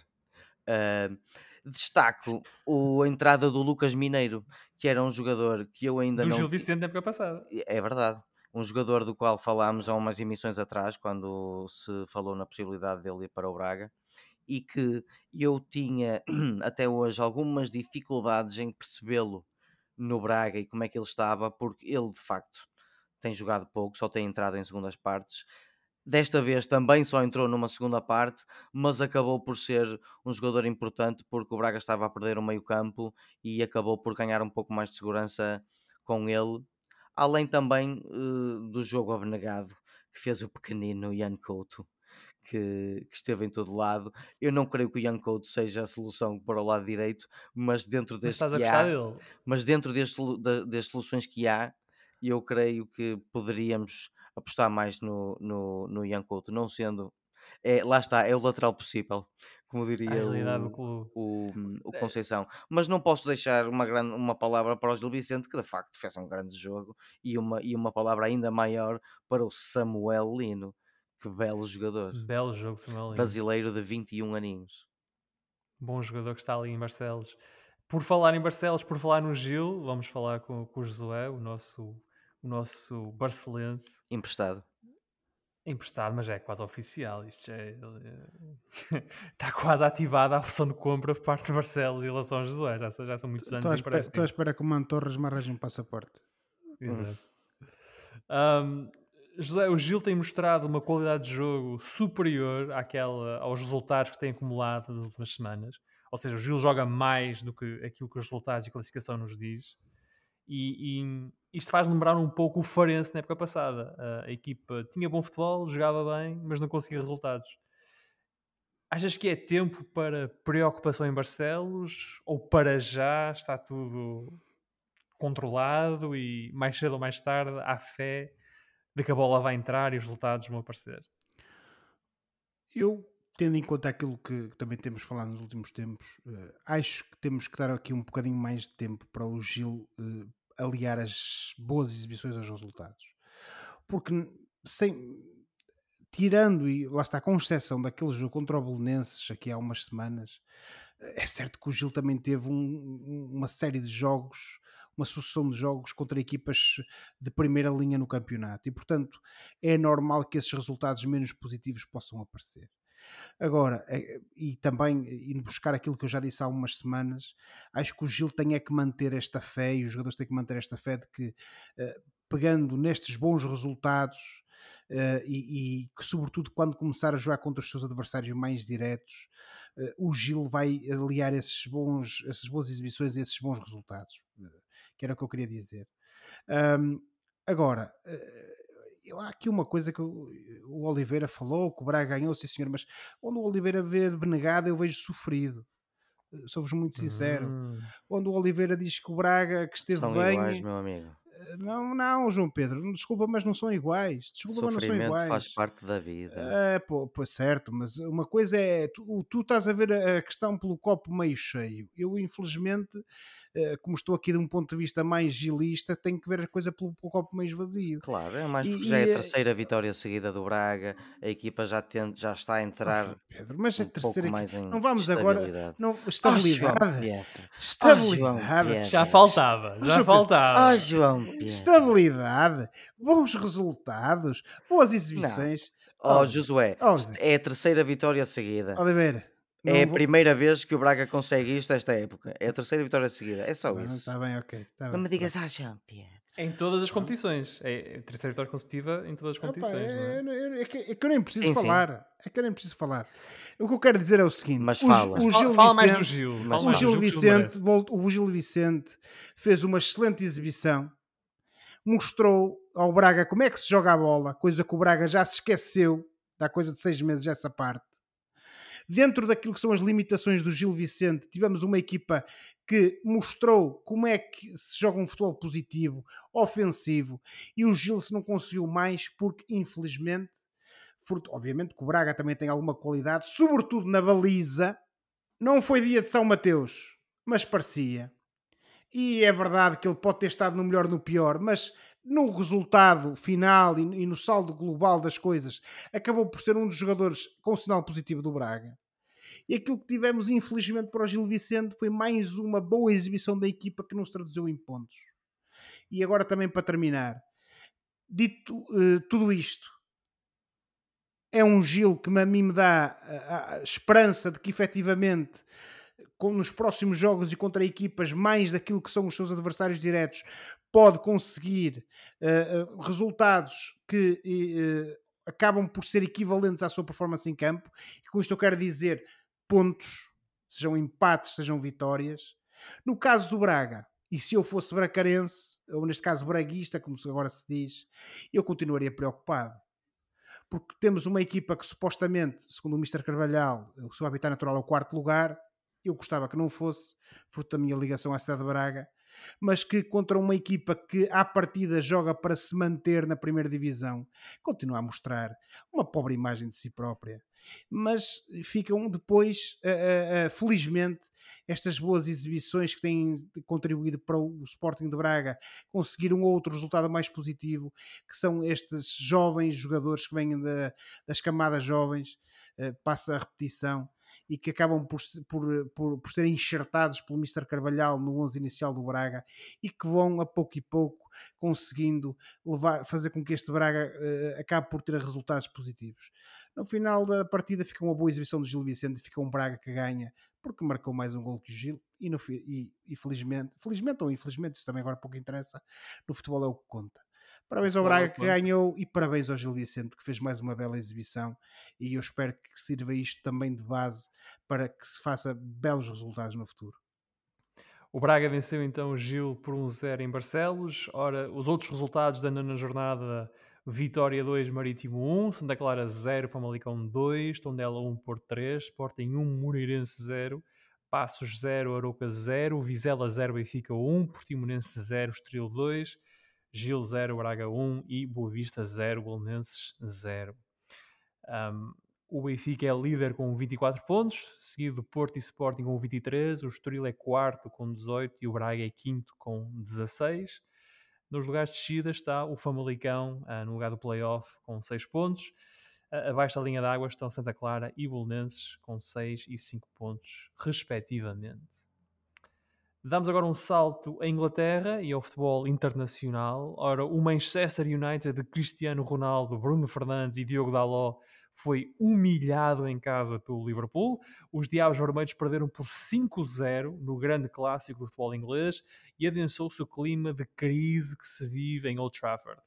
Uh, destaco o, a entrada do Lucas Mineiro, que era um jogador que eu ainda do não. Gil Vicente na época passada. É verdade. Um jogador do qual falámos há umas emissões atrás, quando se falou na possibilidade dele ir para o Braga e que eu tinha até hoje algumas dificuldades em percebê-lo no Braga e como é que ele estava, porque ele de facto tem jogado pouco, só tem entrado em segundas partes. Desta vez também só entrou numa segunda parte, mas acabou por ser um jogador importante porque o Braga estava a perder o meio-campo e acabou por ganhar um pouco mais de segurança com ele. Além também uh, do jogo abnegado que fez o pequenino Ian Couto, que, que, esteve em todo lado. Eu não creio que o Ian Couto seja a solução para o lado direito, mas dentro deste mas que há, dele? mas dentro deste, das soluções que há, eu creio que poderíamos apostar mais no, no, no Ian Couto, não sendo é, lá está, é o lateral possível, como diria o, o, o, é. Conceição. Mas não posso deixar uma, grande, uma palavra para o Gil Vicente, que de facto fez um grande jogo, e uma, e uma palavra ainda maior para o Samuel Lino. Que belo jogador. Belo jogo, Samuel Lino. Brasileiro de 21 aninhos. Bom jogador que está ali em Barcelos. Por falar em Barcelos, por falar no Gil, vamos falar com, com o Josué, o nosso, o nosso barcelense. Emprestado. Emprestado, mas já é quase oficial. Isto já é, está quase ativada a opção de compra por parte de Barcelos em relação a Josué. Já, já são muitos anos. Estou à espera que o Mantorres me arranje um passaporte. Exato. Um, José, o Gil tem mostrado uma qualidade de jogo superior àquela, aos resultados que tem acumulado nas últimas semanas. Ou seja, o Gil joga mais do que aquilo que os resultados e classificação nos diz. E, e isto faz lembrar um pouco o Farense na época passada. A equipa tinha bom futebol, jogava bem, mas não conseguia resultados. Achas que é tempo para preocupação em Barcelos? Ou para já está tudo controlado e mais cedo ou mais tarde há fé de que a bola vai entrar e os resultados vão aparecer? Eu, tendo em conta aquilo que, que também temos falado nos últimos tempos, uh, acho que temos que dar aqui um bocadinho mais de tempo para o Gil uh, aliar as boas exibições aos resultados. Porque sem, tirando, e lá está, com exceção daquele jogo contra o Belenenses aqui há umas semanas, é certo que o Gil também teve um, uma série de jogos, uma sucessão de jogos contra equipas de primeira linha no campeonato e, portanto, é normal que esses resultados menos positivos possam aparecer. Agora, eh, e também indo buscar aquilo que eu já disse há algumas semanas, acho que o Gil tem é que manter esta fé e os jogadores têm que manter esta fé de que, eh, pegando nestes bons resultados eh, e, e que, sobretudo, quando começar a jogar contra os seus adversários mais diretos, o Gil vai aliar esses bons, essas boas exibições a esses bons resultados, que era o que eu queria dizer. agora, eu, há aqui uma coisa que o, o Oliveira falou, que o Braga ganhou, sim senhor, mas onde o Oliveira vê benegado eu vejo sofrido. Eh, sou-vos muito sincero. Hum. Onde o Oliveira diz que o Braga que esteve São bem. Iguais, meu amigo. Não, não, João Pedro, desculpa, mas não são iguais. Desculpa, mas não são iguais. faz parte da vida. É, pô, pô, certo, mas uma coisa é tu, tu estás a ver a questão pelo copo meio cheio. Eu, infelizmente, eh, como estou aqui de um ponto de vista mais gilista, tenho que ver a coisa pelo, pelo copo mais vazio. Claro, é mais porque e, já é a terceira vitória seguida do Braga, a equipa já, tem, já está a entrar. Oh, Pedro, mas um a terceira mais em não vamos agora. Não, estabilidade. Oh, estabilidade. Oh, já faltava, já oh, faltava. Oh, João. Estabilidade, bons resultados, boas exibições. Não. Oh, Josué, é a terceira vitória seguida. Oliveira, é a vou... primeira vez que o Braga consegue isto esta época. É a terceira vitória seguida. É só tá isso. Está bem, ok. Tá não bem, me digas, ah, champion. Em todas as competições. É a terceira vitória consecutiva em todas as competições. Opa, é, é? É, é, que, é, que, eu nem preciso sim, falar. Sim. É que eu nem preciso falar. O que eu quero dizer é o seguinte: Mas fala. O, o Gil fala, Vicente, mais do Gil. o, Gil Vicente, o Gil Vicente fez uma excelente exibição. Mostrou ao Braga como é que se joga a bola, coisa que o Braga já se esqueceu. Dá coisa de seis meses essa parte Dentro daquilo que são as limitações do Gil Vicente, tivemos uma equipa que mostrou como é que se joga um futebol positivo, ofensivo, e o Gil se não conseguiu mais porque, infelizmente, obviamente que o Braga também tem alguma qualidade, sobretudo na baliza. Não foi dia de São Mateus, mas parecia. E é verdade que ele pode ter estado no melhor no pior, mas no resultado final e no saldo global das coisas, acabou por ser um dos jogadores com sinal positivo do Braga. E aquilo que tivemos, infelizmente, para o Gil Vicente foi mais uma boa exibição da equipa que não se traduziu em pontos. E agora, também para terminar, dito uh, tudo isto, é um Gil que a mim me dá a, esperança de que efetivamente nos próximos jogos e contra equipas mais daquilo que são os seus adversários diretos, pode conseguir uh, resultados que uh, acabam por ser equivalentes à sua performance em campo. E com isto eu quero dizer pontos, sejam empates, sejam vitórias. No caso do Braga, E se eu fosse bracarense, ou neste caso braguista, como agora se diz, eu continuaria preocupado. Porque temos uma equipa que supostamente, segundo o Mr. Carvalhal, o seu habitat natural é o quarto lugar, eu gostava que não fosse, fruto da minha ligação à cidade de Braga, mas que contra uma equipa que à partida joga para se manter na primeira divisão, continua a mostrar uma pobre imagem de si própria. Mas ficam depois, uh, uh, felizmente, estas boas exibições que têm contribuído para o Sporting de Braga conseguir um outro resultado mais positivo, que são estes jovens jogadores que vêm da, das camadas jovens, passa a repetição, e que acabam por, por, por, por serem enxertados pelo Mr. Carvalhal no 11 inicial do Braga e que vão a pouco e pouco conseguindo levar, fazer com que este Braga uh, acabe por ter resultados positivos. No final da partida fica uma boa exibição do Gil Vicente, fica um Braga que ganha porque marcou mais um gol que o Gil e, no, e, e felizmente, felizmente ou infelizmente, isso também agora pouco interessa, no futebol é o que conta. Parabéns ao Braga que ganhou e parabéns ao Gil Vicente que fez mais uma bela exibição e eu espero que sirva isto também de base para que se faça belos resultados no futuro. O Braga venceu então o Gil por 1-0 em Barcelos. Ora, os outros resultados da nona jornada: Vitória 2, Marítimo 1, Santa Clara 0, Famalicão 2, Tondela 1, Porto 3, Sporting 1, Moreirense 0, Passos 0, Aroca 0, Vizela 0, Benfica 1, Portimonense 0, Estoril 2, Gil 0, Braga 1 e Boa Vista 0, Bolonenses 0. Um, o Benfica é líder com 24 pontos, seguido do Porto e Sporting com 23, o Estoril é quarto com 18 e o Braga é quinto com 16. Nos lugares de descida está o Famalicão uh, no lugar do playoff com 6 pontos. Uh, abaixo da linha d'água estão Santa Clara e Bolonenses com 6 e 5 pontos, respectivamente. Damos agora um salto à Inglaterra e ao futebol internacional. Ora, o Manchester United de Cristiano Ronaldo, Bruno Fernandes e Diogo Dalot foi humilhado em casa pelo Liverpool. Os Diabos Vermelhos perderam por 5-0 no grande clássico do futebol inglês e adensou-se o clima de crise que se vive em Old Trafford.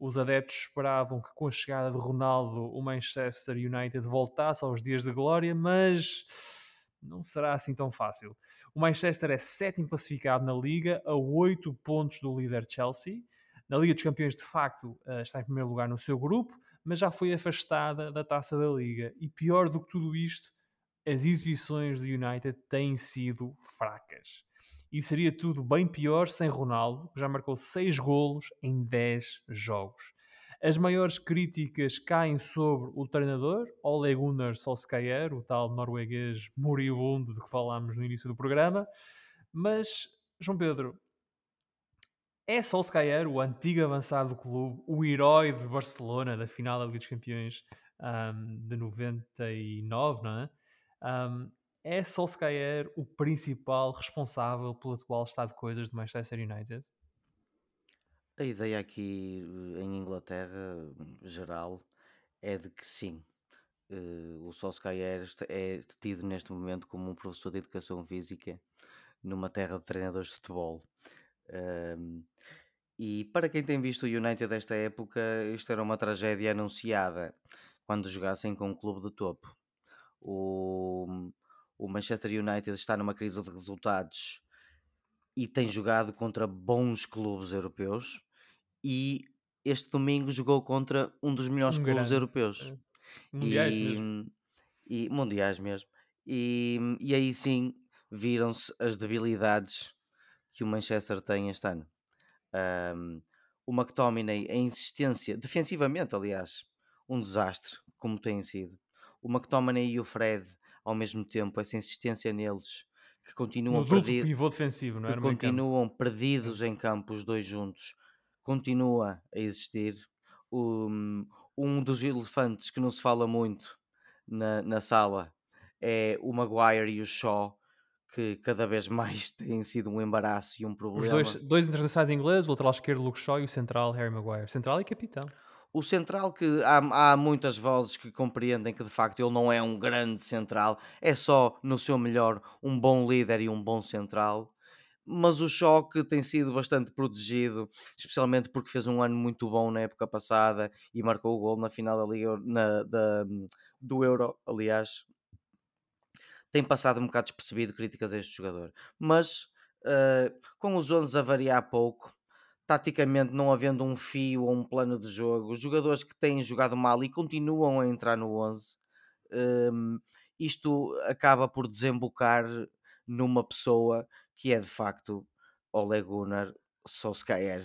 Os adeptos esperavam que com a chegada de Ronaldo o Manchester United voltasse aos dias de glória, mas não será assim tão fácil. O Manchester é sétimo classificado na Liga, a 8 pontos do líder Chelsea. Na Liga dos Campeões, de facto, eh, está em primeiro lugar no seu grupo, mas já foi afastada da taça da Liga. E pior do que tudo isto, as exibições do United têm sido fracas. E seria tudo bem pior sem Ronaldo, que já marcou 6 golos em 10 jogos. As maiores críticas caem sobre o treinador, Ole Gunnar Solskjaer, o tal norueguês moribundo de que falámos no início do programa. Mas, João Pedro, é Solskjaer, o antigo avançado do clube, o herói de Barcelona da final da Liga dos Campeões um, de 99, não é? Um, é Solskjaer o principal responsável pelo atual estado de coisas do Manchester United? A ideia aqui eh, em Inglaterra, geral, é de que sim. eh, o Solskjaer é tido neste momento como um professor de educação física numa terra de treinadores de futebol. e para quem tem visto o United desta época, isto era uma tragédia anunciada quando jogassem com um clube de topo. O, o Manchester United está numa crise de resultados e tem jogado contra bons clubes europeus e este domingo jogou contra um dos melhores Um clubes grande. europeus eh, Mundiais e, mesmo. e mundiais mesmo. E, e aí sim viram-se as debilidades que o Manchester tem este ano. Um, o McTominay, a insistência, defensivamente, aliás, um desastre, como tem sido. O McTominay e o Fred, ao mesmo tempo, essa insistência neles, que continuam perdidos, pivô defensivo, não é? continuam perdidos em campo, os dois juntos, continua a existir. Um, um dos elefantes que não se fala muito na, na sala é o Maguire e o Shaw, que cada vez mais têm sido um embaraço e um Os problema. dois, dois internacionais ingleses, o lateral esquerdo Luke Shaw e o central Harry Maguire. Central e capitão. O central que há, há muitas vozes que compreendem que de facto ele não é um grande central, é só no seu melhor um bom líder e um bom central. Mas o choque tem sido bastante protegido, especialmente porque fez um ano muito bom na época passada e marcou o gol na final da Liga na- da- do Euro, aliás. Tem passado um bocado despercebido críticas a este jogador. Mas uh, com os 11 a variar pouco, taticamente não havendo um fio ou um plano de jogo, os jogadores que têm jogado mal e continuam a entrar no 11, um, isto acaba por desembocar numa pessoa que é de facto Ole Gunnar Solskjaer.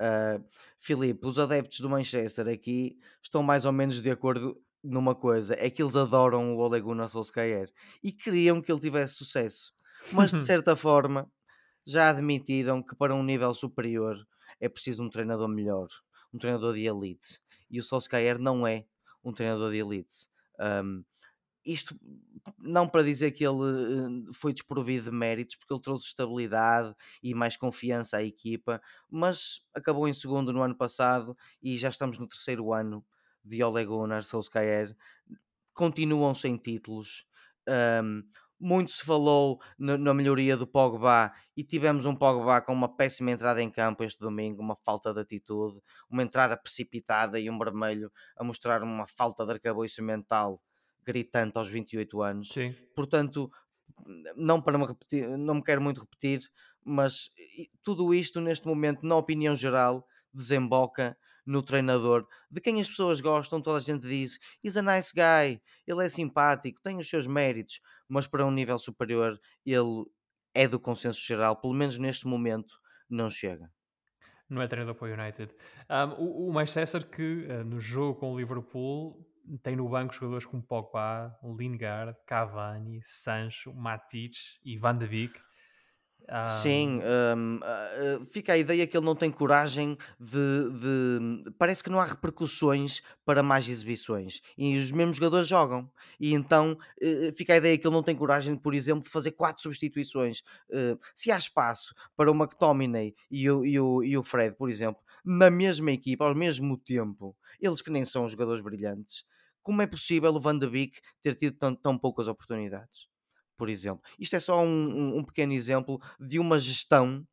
Uh, Filipe, os adeptos do Manchester aqui estão mais ou menos de acordo numa coisa, é que eles adoram o Ole Gunnar Solskjaer e queriam que ele tivesse sucesso, mas de certa forma já admitiram que para um nível superior é preciso um treinador melhor, um treinador de elite. E o Solskjaer não é um treinador de elite. Um, isto não para dizer que ele eh, foi desprovido de méritos, porque ele trouxe estabilidade e mais confiança à equipa, mas acabou em segundo no ano passado e já estamos no terceiro ano de Ole Gunnar Solskjaer. Continuam sem títulos. Um, muito se falou na, melhoria do Pogba e tivemos um Pogba com uma péssima entrada em campo este domingo, uma falta de atitude, uma entrada precipitada e um vermelho a mostrar uma falta de arcabouço mental gritante aos 28 anos. Sim. Portanto, não para me repetir, não me quero muito repetir, mas tudo isto neste momento, na opinião geral, desemboca no treinador, de quem as pessoas gostam, toda a gente diz, he's a nice guy, ele é simpático, tem os seus méritos, mas para um nível superior ele é do consenso geral, pelo menos neste momento não chega. Não é treinador para o United. Um, o, o Manchester que uh, no jogo com o Liverpool tem no banco jogadores como Pogba, Lingard, Cavani, Sancho, Matic e Van de Beek. Um... Sim, um, uh, ah, fica a ideia que ele não tem coragem de, de, Parece que não há repercussões para mais exibições e os mesmos jogadores jogam. E então uh, fica a ideia que ele não tem coragem, por exemplo, de fazer quatro substituições. Uh, se há espaço para o McTominay e o, e, o, e o Fred, por exemplo, na mesma equipa, ao mesmo tempo, eles que nem são jogadores brilhantes, como é possível o Van de Beek ter tido tão, tão poucas oportunidades? Por exemplo, isto é só um, um, um pequeno exemplo de uma gestão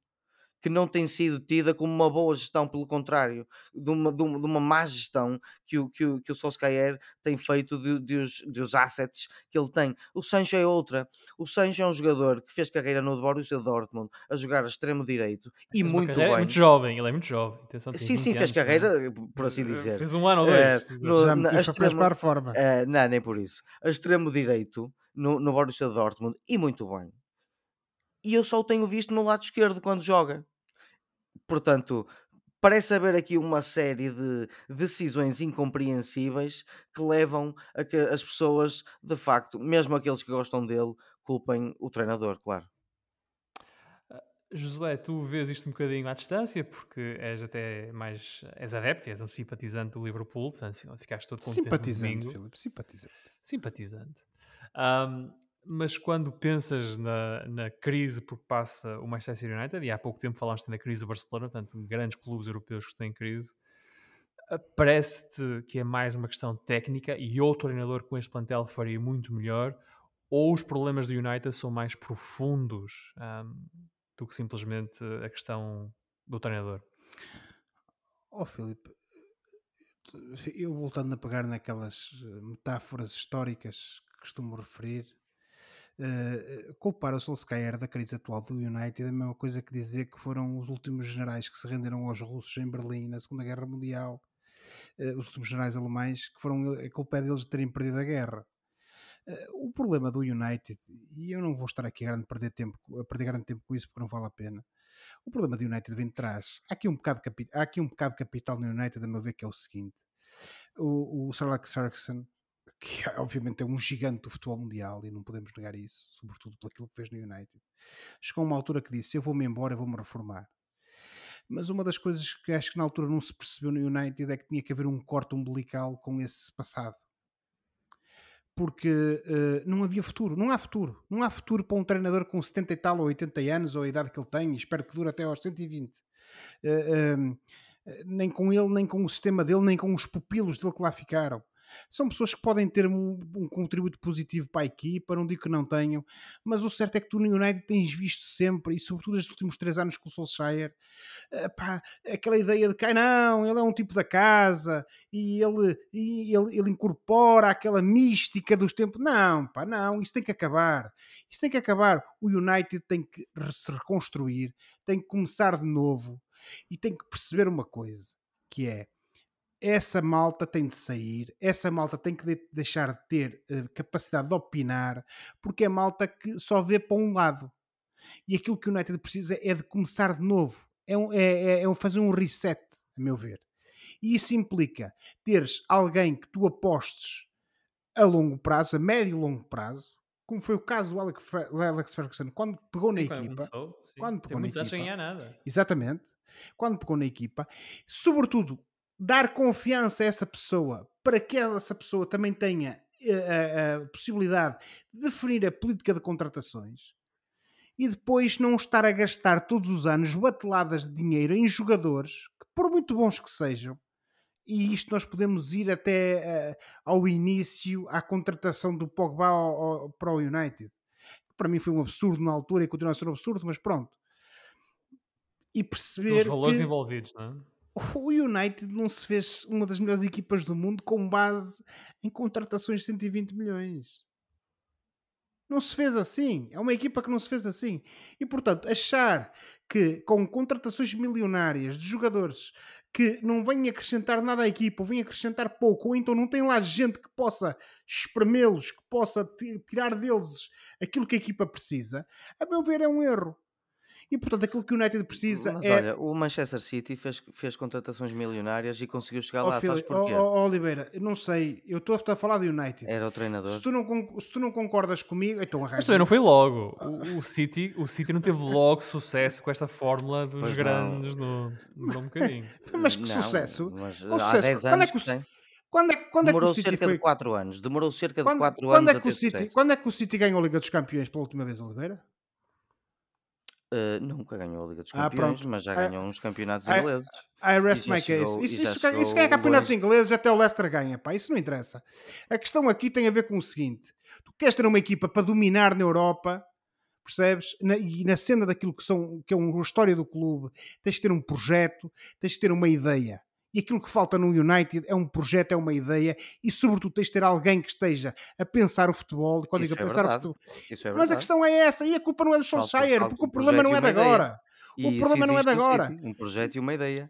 que não tem sido tida como uma boa gestão, pelo contrário, de uma, de uma, de uma má gestão que o, que o, que o Solskjaer tem feito de, de, os, de os assets que ele tem. O Sancho é outra. O Sancho é um jogador que fez carreira no Borussia Dortmund a jogar a extremo direito e muito bem. É muito jovem, ele é muito jovem. Atenção, sim, sim, fez carreira, por assim dizer. Fez um ano ou dois. Uh, no, Já me extremo, para a forma. Uh, não, nem por isso. A extremo direito no, no Borussia Dortmund e muito bem. E eu só o tenho visto no lado esquerdo quando joga portanto, parece haver aqui uma série de decisões incompreensíveis que levam a que as pessoas, de facto, mesmo aqueles que gostam dele, culpem o treinador, claro. Ah, Josué, tu vês isto um bocadinho à distância, porque és até mais és adepto, és um simpatizante do Liverpool, portanto ficaste todo contente Simpatizante, Filipe, simpatizante. Simpatizante. Um, mas quando pensas na, na crise por que passa o Manchester United, e há pouco tempo falámos na crise do Barcelona, portanto, grandes clubes europeus que estão em crise, eh, parece-te que é mais uma questão técnica e outro treinador com este plantel faria muito melhor, ou os problemas do United são mais profundos um, do que simplesmente a questão do treinador? Oh, Filipe, eu voltando a pegar naquelas eh, metáforas históricas costumo referir, Uh, culpar o Solskjaer da crise atual do United é a mesma coisa que dizer que foram os últimos generais que se renderam aos russos em Berlim na Segunda Guerra Mundial, uh, os últimos generais alemães, que foram a culpa deles de terem perdido a guerra. Uh, o problema do United, e eu não vou estar aqui a perder, tempo, a perder grande tempo com isso porque não vale a pena. O problema do United vem de trás. Há aqui um bocado de, há aqui um bocado capital no United, a meu ver, que é o seguinte: o, o Alex Ferguson que obviamente é um gigante do futebol mundial e não podemos negar isso, sobretudo pelo que fez no United. Chegou a uma altura que disse: Eu vou-me embora, eu vou-me reformar. Mas uma das coisas que acho que na altura não se percebeu no United é que tinha que haver um corte umbilical com esse passado. Porque uh, não havia futuro, não há futuro. Não há futuro para um treinador com 70 e tal ou 80 anos, ou a idade que ele tem, espero que dure até aos 120. Uh, uh, nem com ele, nem com o sistema dele, nem com os pupilos dele que lá ficaram São pessoas que podem ter um, um contributo positivo para a equipa, não digo que não tenham, mas o certo é que tu no United tens visto sempre, e sobretudo nos últimos três anos com o Solskjaer, uh, pá, aquela ideia de que não, ele é um tipo da casa e ele, e ele, ele incorpora aquela mística dos tempos. Não, pá, não, isso tem que acabar. Isso tem que acabar. O United tem que se reconstruir, tem que começar de novo e tem que perceber uma coisa, que é essa malta tem de sair, essa malta tem que de deixar de ter uh, capacidade de opinar, porque é malta que só vê para um lado. E aquilo que o United precisa é de começar de novo, é, um, é, é, é fazer um reset, a meu ver. E isso implica teres alguém que tu apostes a longo prazo, a médio e longo prazo, como foi o caso do Alex Ferguson quando pegou na quando equipa. Começou, quando pegou Tem na equipa. nada. Exatamente. Quando pegou na equipa, sobretudo dar confiança a essa pessoa para que essa pessoa também tenha a, a, a possibilidade de definir a política de contratações e depois não estar a gastar todos os anos bateladas de dinheiro em jogadores que, por muito bons que sejam, e isto nós podemos ir até uh, ao início, à contratação do Pogba ao, ao, para o United. Para mim foi um absurdo na altura e continua a ser um absurdo, mas pronto. E perceber. Os valores que... envolvidos, não é? O United não se fez uma das melhores equipas do mundo com base em contratações de 120 milhões. Não se fez assim. É uma equipa que não se fez assim. E portanto, achar que com contratações milionárias de jogadores que não vêm acrescentar nada à equipa, ou vêm acrescentar pouco, ou então não tem lá gente que possa espremê-los, que possa tirar deles aquilo que a equipa precisa, a meu ver é um erro. E portanto, aquilo que o United precisa Mas é. olha, o Manchester City fez, fez contratações milionárias e conseguiu chegar oh, lá. Filho, sabes porquê? Oh, oh, Oliveira, não sei, eu estou a falar do United. Era o treinador. Se tu não, se tu não concordas comigo, então arranja. Mas também não foi logo. O, o, City, o City não teve logo sucesso com esta fórmula dos pois grandes, no, demorou um bocadinho. mas que não, sucesso! Mas há sucesso. 10 anos quando é que, quando é, quando Demorou é que o City cerca foi... de 4 anos. Demorou cerca quando, de 4 quando anos. É que o City, quando é que o City ganhou a Liga dos Campeões pela última vez, Oliveira? Uh, nunca ganhou a Liga dos ah, Campeões, mas já ganhou uns campeonatos ingleses. I rest my case. Isso, isso, isso ganha campeonatos ingleses, até o Leicester ganha, pá. Isso não interessa. A questão aqui tem a ver com o seguinte: tu queres ter uma equipa para dominar na Europa, percebes? Na, e na cena daquilo que, são, que é uma história do clube, tens de ter um projeto, tens de ter uma ideia. E aquilo que falta no United é um projeto, é uma ideia e, sobretudo, tens de ter alguém que esteja a pensar o futebol. Quando digo a é pensar verdade. o futebol. É Mas a questão é essa, e a culpa não é do Solskjaer, porque um o problema não é de agora. O problema não é de agora. Um projeto e uma ideia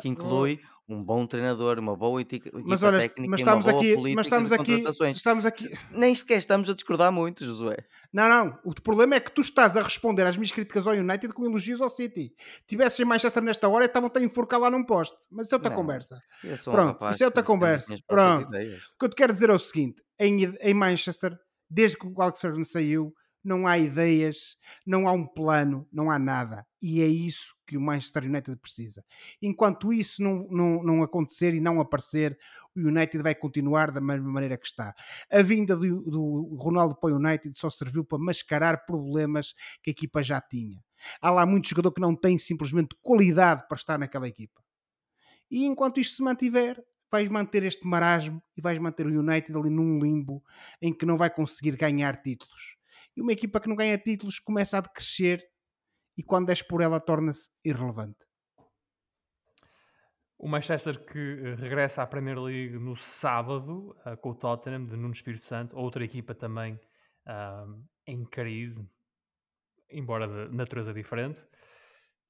que inclui um bom treinador, uma boa equipa mas, olha, técnica mas estamos uma boa aqui, política mas estamos aqui, estamos aqui. Nem sequer estamos a discordar muito, Josué. Não, não. O problema é que tu estás a responder às minhas críticas ao United com elogios ao City. Tivesses em Manchester nesta hora, estavam-te a enforcar lá num poste. Mas isso é outra não, conversa. Pronto, isso é outra conversa. Pronto. O que eu te quero dizer é o seguinte: em, em Manchester, desde que o Alex Ferguson saiu, não há ideias, não há um plano, não há nada. E é isso que o Manchester United precisa. Enquanto isso não, não, não acontecer e não aparecer, o United vai continuar da mesma maneira que está. A vinda do, do Ronaldo para o United só serviu para mascarar problemas que a equipa já tinha. Há lá muito jogador que não tem simplesmente qualidade para estar naquela equipa. E enquanto isto se mantiver, vais manter este marasmo e vais manter o United ali num limbo em que não vai conseguir ganhar títulos uma equipa que não ganha títulos começa a decrescer e quando és por ela torna-se irrelevante. O Manchester que eh, regressa à Premier League no sábado uh, com o Tottenham de Nuno Espírito Santo, outra equipa também uh, em crise, embora de natureza diferente.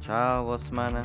Tchau, boa semana.